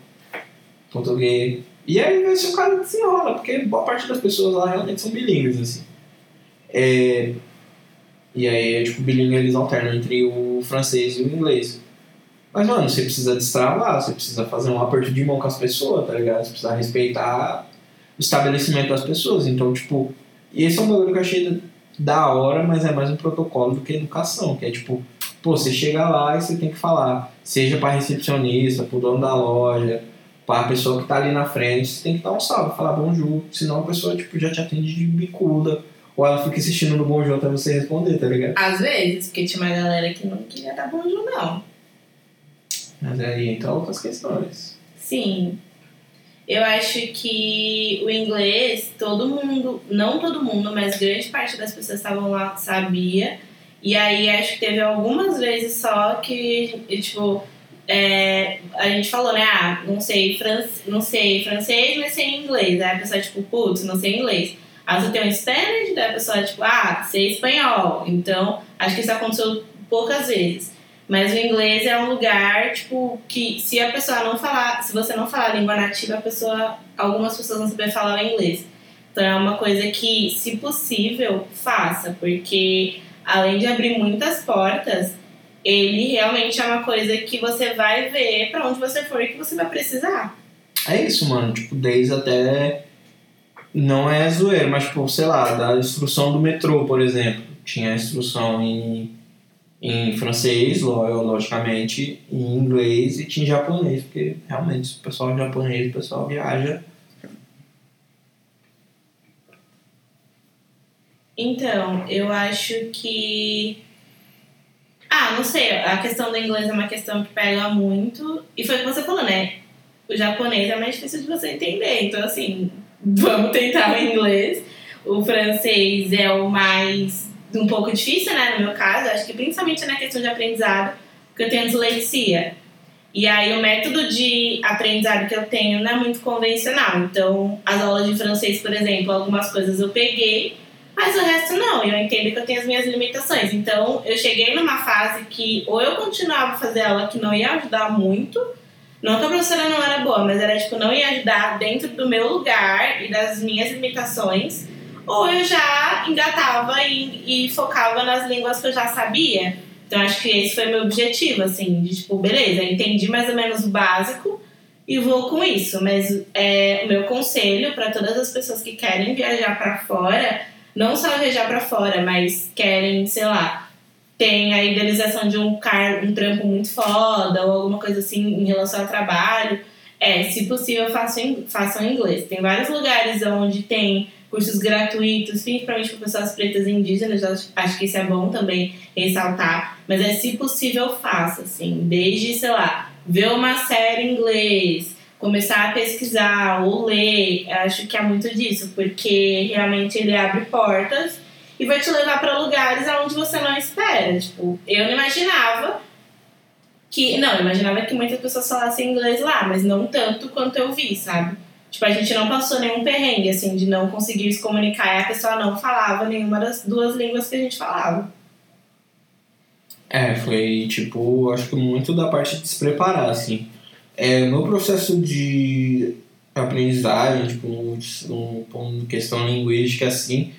[SPEAKER 1] português. E aí vê se o cara desenrola, porque boa parte das pessoas lá realmente são bilíngues, assim. É, e aí, tipo, bilíngue eles alternam entre o francês e o inglês. Mas, mano, você precisa destravar, você precisa fazer um aperto de mão com as pessoas, tá ligado? Você precisa respeitar o estabelecimento das pessoas. Então, tipo, e esse é um bagulho que eu achei da hora, mas é mais um protocolo do que educação, que é tipo, pô, você chega lá e você tem que falar, seja para recepcionista, pro dono da loja, para a pessoa que tá ali na frente, você tem que dar um salve, falar bonjour, senão a pessoa tipo já te atende de bicuda ou ela fica insistindo no bom jogo até você responder, tá ligado?
[SPEAKER 2] Às vezes, porque tinha uma galera que não queria dar bom jogo, não.
[SPEAKER 1] Mas aí entra outras questões.
[SPEAKER 2] Sim. Eu acho que o inglês, todo mundo, não todo mundo, mas grande parte das pessoas que estavam lá sabia. E aí acho que teve algumas vezes só que, tipo, é, a gente falou, né? Ah, não sei, france, não sei francês, mas sei inglês. Aí a pessoa, tipo, putz, não sei inglês. Aí você tem um Spanish, daí a pessoa, tipo, ah, sei espanhol. Então, acho que isso aconteceu poucas vezes. Mas o inglês é um lugar, tipo, que se a pessoa não falar, se você não falar a língua nativa, a pessoa, algumas pessoas vão saber falar inglês. Então é uma coisa que, se possível, faça, porque além de abrir muitas portas, ele realmente é uma coisa que você vai ver para onde você for e que você vai precisar.
[SPEAKER 1] É isso, mano. Tipo, desde até não é zoeiro, mas, tipo, sei lá, da instrução do metrô, por exemplo. Tinha a instrução em, em francês, logicamente, em inglês e tinha japonês, porque realmente o pessoal japonês, o pessoal viaja.
[SPEAKER 2] Então, eu acho que. Ah, não sei, a questão do inglês é uma questão que pega muito. E foi o que você falou, né? O japonês é mais difícil de você entender. Então, assim, vamos tentar o inglês. O francês é o mais. Um pouco difícil, né? No meu caso, acho que principalmente na questão de aprendizado, porque eu tenho dislexia. E aí o método de aprendizado que eu tenho não é muito convencional. Então, as aulas de francês, por exemplo, algumas coisas eu peguei, mas o resto não. Eu entendo que eu tenho as minhas limitações. Então, eu cheguei numa fase que ou eu continuava a fazer aula que não ia ajudar muito, não que a professora não era boa, mas era tipo, não ia ajudar dentro do meu lugar e das minhas limitações, ou eu já engatava e, e focava nas línguas que eu já sabia. Então acho que esse foi meu objetivo, assim, de tipo, beleza, entendi mais ou menos o básico e vou com isso. Mas é, o meu conselho para todas as pessoas que querem viajar para fora, não só viajar para fora, mas querem, sei lá, tem a idealização de um car um trampo muito foda ou alguma coisa assim em relação ao trabalho, é, se possível, façam, façam inglês. Tem vários lugares onde tem cursos gratuitos, principalmente para pessoas pretas e indígenas, acho, que isso é bom também ressaltar, mas é se possível faça, assim, desde, sei lá, ver uma série em inglês, começar a pesquisar ou ler, acho que é muito disso, porque realmente ele abre portas e vai te levar para lugares aonde você não espera, tipo, eu não imaginava que, não, eu imaginava que muitas pessoas falassem inglês lá, mas não tanto quanto eu vi, sabe? Tipo, a gente não passou nenhum perrengue, assim, de não conseguir se comunicar e a pessoa não falava nenhuma das duas línguas que a gente falava.
[SPEAKER 1] É, foi, tipo, acho que muito da parte de se preparar, assim. É, no processo de aprendizagem, tipo, no, no, questão linguística, assim,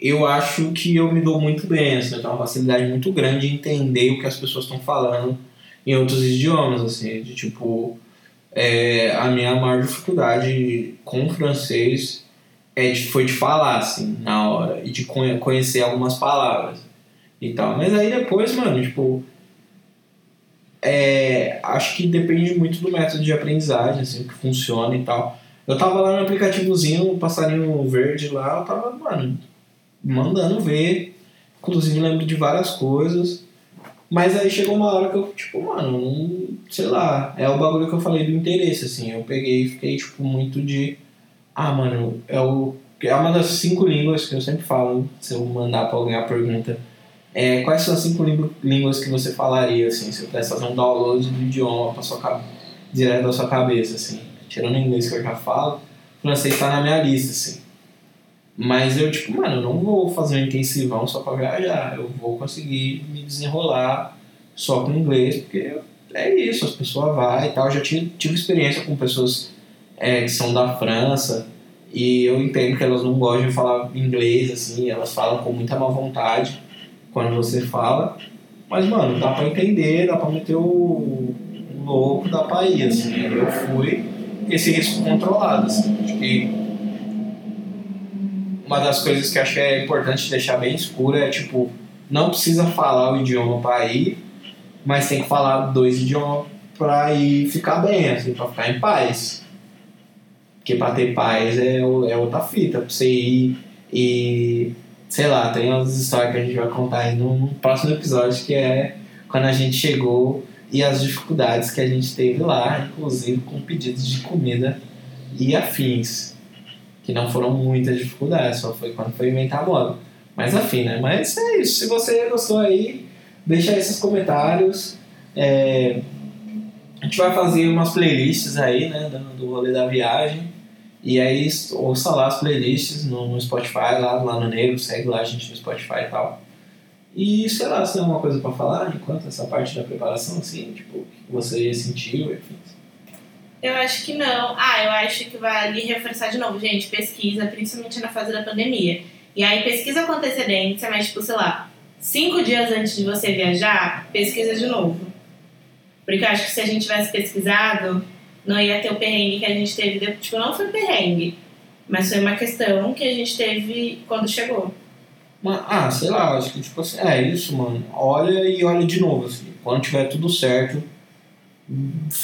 [SPEAKER 1] eu acho que eu me dou muito bem, assim, eu tenho uma facilidade muito grande de entender o que as pessoas estão falando em outros idiomas, assim, de, tipo é, a minha maior dificuldade com francês é de, foi de falar, assim, na hora, e de conhecer algumas palavras e tal. Mas aí depois, mano, tipo, é, acho que depende muito do método de aprendizagem, assim, que funciona e tal. Eu tava lá no aplicativozinho, o passarinho verde lá, eu tava, mano, mandando ver. Inclusive lembro de várias coisas. Mas aí chegou uma hora que eu, tipo, mano, não, sei lá, é o bagulho que eu falei do interesse, assim. Eu peguei e fiquei, tipo, muito de. Ah, mano, é, o, é uma das cinco línguas que eu sempre falo, se eu mandar pra alguém a pergunta. É, quais são as cinco línguas que você falaria, assim, se eu pudesse fazer um download do idioma pra sua, direto da sua cabeça, assim. Tirando o inglês que eu já falo, o francês tá na minha lista, assim. Mas eu, tipo, mano, eu não vou fazer um intensivão só pra viajar. Eu vou conseguir me desenrolar só com inglês, porque é isso, as pessoas vão e tal. Eu já tive, tive experiência com pessoas é, que são da França e eu entendo que elas não gostam de falar inglês, assim, elas falam com muita má vontade quando você fala. Mas, mano, dá pra entender, dá pra meter o, louco, dá pra ir, assim. Eu fui esse risco controlado, assim. Acho que uma das coisas que acho que é importante deixar bem escura é tipo, não precisa falar o idioma para ir, mas tem que falar dois idiomas para ir ficar bem, assim, para ficar em paz. Porque para ter paz é, é outra fita, pra você ir e sei lá, tem umas histórias que a gente vai contar aí no, no próximo episódio que é quando a gente chegou e as dificuldades que a gente teve lá, inclusive com pedidos de comida e afins que não foram muitas dificuldades, só foi quando foi inventar a moda. Mas afim, né? Mas é isso. Se você gostou aí, deixa aí seus comentários. É, a gente vai fazer umas playlists aí, né? Do, do rolê da viagem. E aí ouça lá as playlists no, Spotify, lá, lá no Negro, segue lá a gente no Spotify e tal. E sei lá, se tem alguma coisa para falar enquanto essa parte da preparação, assim, tipo, o que você sentiu, enfim.
[SPEAKER 2] Eu acho que não. Ah, eu acho que vale reforçar de novo, gente, pesquisa, principalmente na fase da pandemia. E aí pesquisa com antecedência, mas tipo, sei lá, cinco dias antes de você viajar, pesquisa de novo. Porque eu acho que se a gente tivesse pesquisado, não ia ter o perrengue que a gente teve. Tipo, não foi perrengue, mas foi uma questão que a gente teve quando chegou.
[SPEAKER 1] Ah, sei lá, acho que tipo assim, é isso, mano. Olha e olha de novo, assim. Quando tiver tudo certo,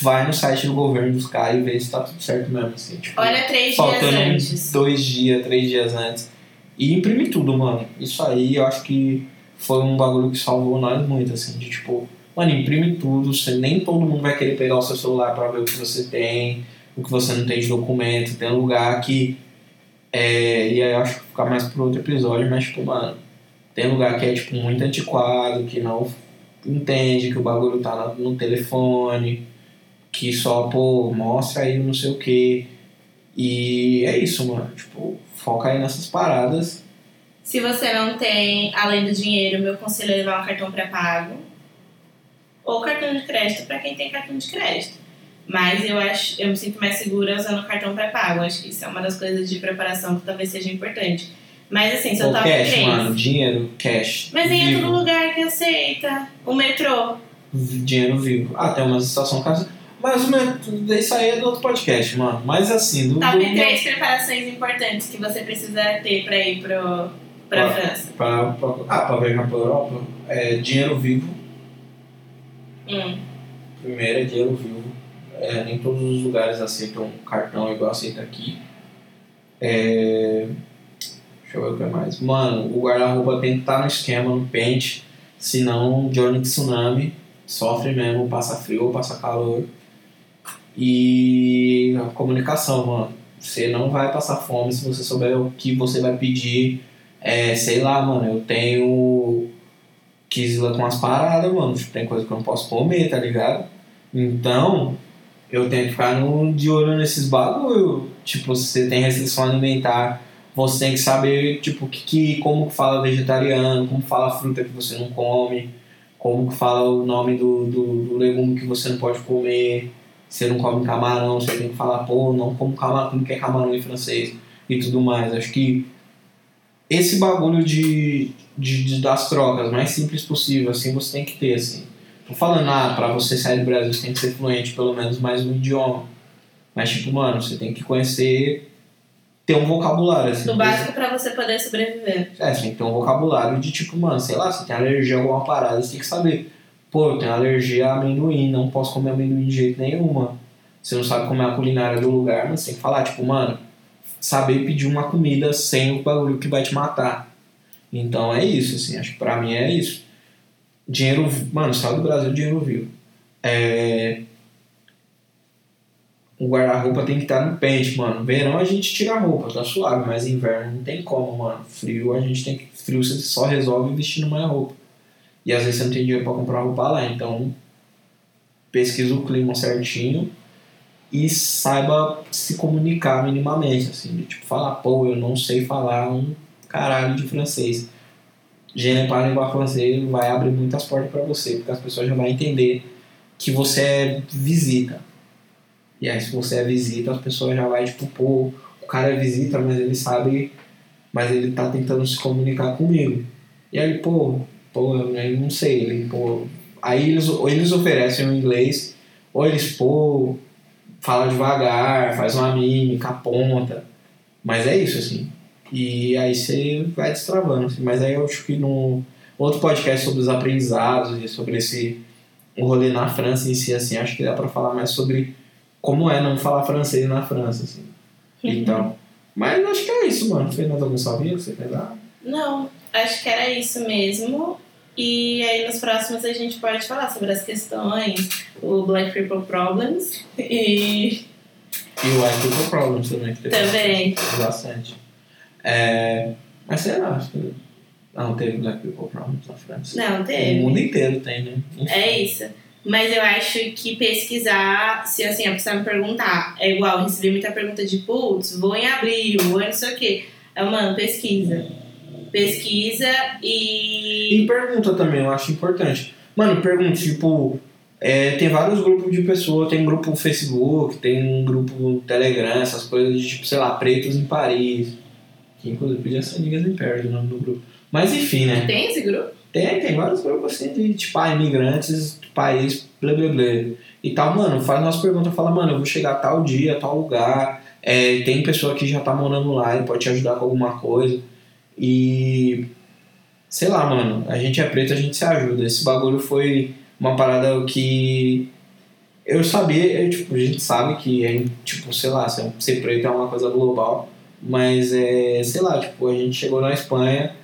[SPEAKER 1] vai no site do governo dos caras e vê se tá tudo certo mesmo. Assim, tipo,
[SPEAKER 2] Olha três dias antes.
[SPEAKER 1] dois dias, três dias antes. E imprimir tudo, mano. Isso aí eu acho que foi um bagulho que salvou nós muito, assim, de tipo, mano, imprime tudo, você, nem todo mundo vai querer pegar o seu celular pra ver o que você tem, o que você não tem de documento, tem um lugar que. É, e aí eu acho que ficar mais pro outro episódio, mas tipo, mano, tem lugar que é tipo muito antiquado, que não entende que o bagulho tá no telefone, que só, pô, mostra aí não sei o que. E é isso, mano. Tipo, foca aí nessas paradas.
[SPEAKER 2] Se você não tem, além do dinheiro, meu conselho é levar um cartão pré-pago. Ou cartão de crédito para quem tem cartão de crédito. Mas eu acho, eu me sinto mais segura usando cartão pré-pago. Acho que isso é uma das coisas de preparação que talvez seja importante. Mas assim, se eu
[SPEAKER 1] Ou
[SPEAKER 2] tava
[SPEAKER 1] cash, mano. Dinheiro, cash.
[SPEAKER 2] Mas em
[SPEAKER 1] vivo.
[SPEAKER 2] outro lugar que aceita. O metrô.
[SPEAKER 1] Dinheiro vivo. Ah, tem uma situação caso. Mas o isso aí é do outro podcast, mano. Mas assim, do.
[SPEAKER 2] Top
[SPEAKER 1] do
[SPEAKER 2] três preparações importantes que você precisa ter pra ir pro, pra. França.
[SPEAKER 1] pra, pra, ah, pra viajar pra Europa, é dinheiro vivo.
[SPEAKER 2] Hum.
[SPEAKER 1] Primeiro é dinheiro vivo. É, nem todos os lugares aceitam cartão igual aceita aqui. É, deixa eu ver o que mais. Mano, o guarda-roupa tem que estar no esquema, no pente. Senão, Johnny Tsunami sofre mesmo, passa frio ou passa calor. E a comunicação, mano. Você não vai passar fome se você souber o que você vai pedir. É, sei lá, mano, eu tenho Kisla com as paradas, mano. Tem coisa que eu não posso comer, tá ligado? Então, eu tenho que ficar no, de olho nesses bagulho. Tipo, você tem restrição alimentar, você tem que saber, tipo, que, que, como fala vegetariano, como fala fruta que você não come, como fala o nome do, do, do legume que você não pode comer. Você não come camarão, você tem que falar, pô, não como camarão, como que é camarão em francês e tudo mais. Acho que esse bagulho de, de, de- das trocas mais simples possível, assim, você tem que ter, assim. Tô falando, ah, pra você sair do Brasil você tem que ser fluente pelo menos mais um idioma. Mas, tipo, mano, você tem que conhecer, ter um vocabulário, assim.
[SPEAKER 2] Do básico pra você poder sobreviver.
[SPEAKER 1] É, você tem que ter um vocabulário de tipo, mano, sei lá, você tem alergia a alguma parada, você tem que saber. Pô, eu tenho alergia a amendoim, não posso comer amendoim de jeito nenhum, mano. Você não sabe como é a culinária do lugar, mas você tem que falar, tipo, mano, saber pedir uma comida sem o bagulho que vai te matar. Então é isso, assim, acho que pra mim é isso. Dinheiro, mano, saiu do Brasil, dinheiro vivo. É... O guarda-roupa tem que estar no pente, mano. Verão a gente tira a roupa, tá suave, mas inverno não tem como, mano. Frio a gente tem que. Frio você só resolve vestindo mais roupa. E às vezes você não tem dinheiro pra comprar roupa lá, então pesquisa o clima certinho e saiba se comunicar minimamente, assim, de tipo, falar, pô, eu não sei falar um caralho de francês. Parle pas francês vai abrir muitas portas pra você, porque as pessoas já vão entender que você é visita. E aí, se você é visita, as pessoas já vai tipo, pô, o cara visita, mas ele sabe, mas ele tá tentando se comunicar comigo. E aí, pô, pô, eu não sei, ele, pô. Aí eles, ou eles oferecem o inglês, ou eles, pô, fala devagar, faz uma mímica, aponta. Mas é isso, assim. E aí você vai destravando. Assim. Mas aí eu acho que no outro podcast sobre os aprendizados e sobre esse o rolê na França em si, assim, acho que dá pra falar mais sobre como é não falar francês na França, assim. Então. Mas acho que é isso, mano. Fez mais algum salvinho que você quer dar?
[SPEAKER 2] Não, acho que era isso mesmo. E aí nos próximos a gente pode falar sobre as questões, o Black People Problems e
[SPEAKER 1] E o White People Problems também. Que teve
[SPEAKER 2] Também.
[SPEAKER 1] bastante, Bastante. É, mas sei lá, acho que. Não, teve Black People Problems na França.
[SPEAKER 2] não
[SPEAKER 1] O
[SPEAKER 2] teve.
[SPEAKER 1] mundo inteiro tem, né? Enfim.
[SPEAKER 2] É isso. Mas eu acho que pesquisar, se assim, a pessoa me perguntar, é igual, eu recebi muita pergunta de putz, vou em abril, vou em não sei o quê. Eu, mano, pesquisa. Pesquisa e.
[SPEAKER 1] E pergunta também, eu acho importante. Mano, pergunta, tipo, é, tem vários grupos de pessoas, tem grupo no Facebook, tem um grupo no Telegram, essas coisas de tipo, sei lá, pretos em Paris. Que inclusive podia ser Niggas in Paris o nome do grupo. Mas enfim, né?
[SPEAKER 2] Tem esse grupo?
[SPEAKER 1] Tem, tem vários grupos assim de tipo, ah, imigrantes país, blá blá blá. E tal, mano, faz umas perguntas, fala, mano, eu vou chegar tal dia, tal lugar. É, tem pessoa que já tá morando lá e pode te ajudar com alguma coisa. E sei lá, mano, a gente é preto, a gente se ajuda. Esse bagulho foi uma parada que eu sabia, eu, tipo, a gente sabe que é, tipo, sei lá, ser preto é uma coisa global, Mas é, sei lá, tipo, a gente chegou na Espanha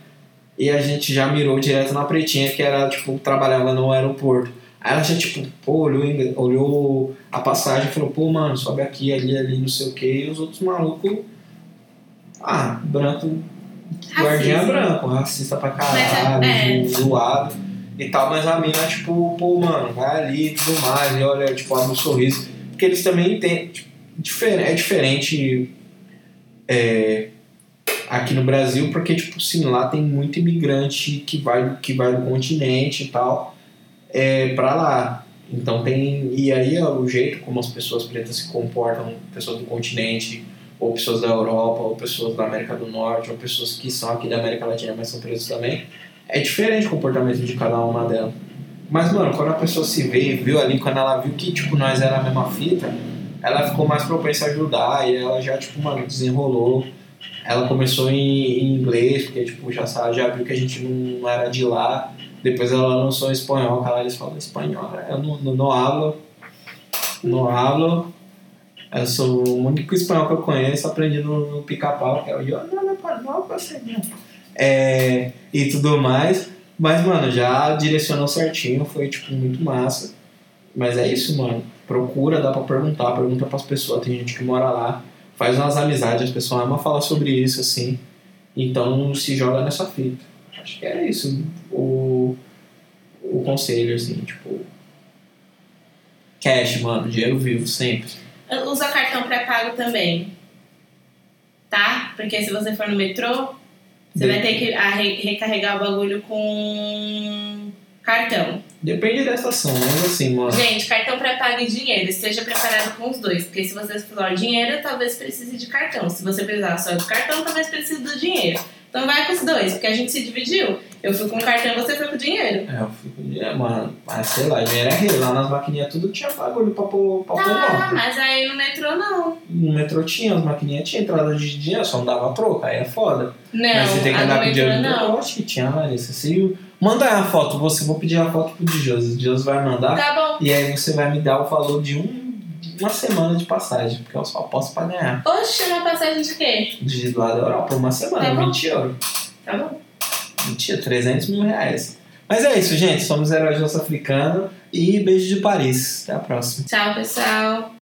[SPEAKER 1] e a gente já mirou direto na pretinha, que era, tipo, trabalhava no aeroporto. Aí ela já, tipo, pô, olhou, olhou a passagem e falou, pô, mano, sobe aqui, ali, ali, não sei o que, e os outros malucos. Ah, branco. Guardinha
[SPEAKER 2] Racismo.
[SPEAKER 1] branco, racista pra
[SPEAKER 2] é-
[SPEAKER 1] caralho,
[SPEAKER 2] é.
[SPEAKER 1] zoado e tal, mas a mina, tipo, pô, mano, vai ali e tudo mais, e olha, tipo, abre um sorriso. Porque eles também têm. Tipo, é diferente é, aqui no Brasil, porque, tipo, sim, lá tem muito imigrante que vai, que vai do continente e tal é, pra lá. Então tem. E aí ó, o jeito como as pessoas pretas se comportam, pessoas do continente, ou pessoas da Europa, ou pessoas da América do Norte, ou pessoas que são aqui da América Latina, mas são pretas também, é diferente o comportamento de cada uma delas. Mas, mano, quando a pessoa se vê e viu ali, quando ela viu que, tipo, nós era a mesma fita, ela ficou mais propensa a ajudar e ela já, tipo, mano, desenrolou. Ela começou em, em inglês, porque, tipo, já, sabe, já viu que a gente não era de lá. Depois ela lançou em espanhol, cara, eles falam espanhol. Eu não, não, não hablo, não hablo. Eu sou o único espanhol que eu conheço, aprendi no, no pica-pau, que é o eu não, não, não, não, é, e tudo mais. Mas, mano, já direcionou certinho, foi, tipo, muito massa. Mas é isso, mano. Procura, dá pra perguntar, pergunta pras pessoas. Tem gente que mora lá, faz umas amizades, as pessoas amam falar sobre isso, assim. Então se joga nessa fita. Acho que era isso o conselho, assim, tipo. Cash, mano, dinheiro vivo, sempre.
[SPEAKER 2] Usa cartão pré-pago também. Tá? Porque se você for no metrô, você
[SPEAKER 1] De-
[SPEAKER 2] vai ter que recarregar o bagulho com cartão.
[SPEAKER 1] Depende da estação, mas assim, mano.
[SPEAKER 2] Gente, cartão pré-pago e dinheiro. Esteja preparado com os dois. Porque se você precisar de dinheiro, talvez precise de cartão. Se você precisar só do cartão, talvez precise do dinheiro. Então vai com os dois, porque a gente se dividiu. Eu fui com o cartão e você foi com o dinheiro.
[SPEAKER 1] É, eu fico. É, mano, mas sei lá, dinheiro é rei. Lá nas maquininhas tudo tinha bagulho pra pôr, pra pôr
[SPEAKER 2] Ah,
[SPEAKER 1] nota.
[SPEAKER 2] mas aí no metrô não.
[SPEAKER 1] No metrô tinha, as maquininhas tinha entrada de dinheiro, só não dava troco, aí é foda.
[SPEAKER 2] Não,
[SPEAKER 1] Mas você tem que andar com dinheiro.
[SPEAKER 2] não.
[SPEAKER 1] Eu acho que tinha, Larissa. Se manda a foto, você vou pedir a foto pro Dios. O Dios vai mandar.
[SPEAKER 2] Tá bom.
[SPEAKER 1] E aí você vai me dar o valor de um, uma semana de passagem, porque eu só posso pra ganhar.
[SPEAKER 2] Oxe, uma passagem de quê?
[SPEAKER 1] De lá da Europa, uma semana,
[SPEAKER 2] Tá bom.
[SPEAKER 1] 20 euros.
[SPEAKER 2] Tá bom.
[SPEAKER 1] 20, 300 mil reais. Mas é isso, gente. Somos Heróis Africano e beijo de Paris. Até a próxima.
[SPEAKER 2] Tchau, pessoal.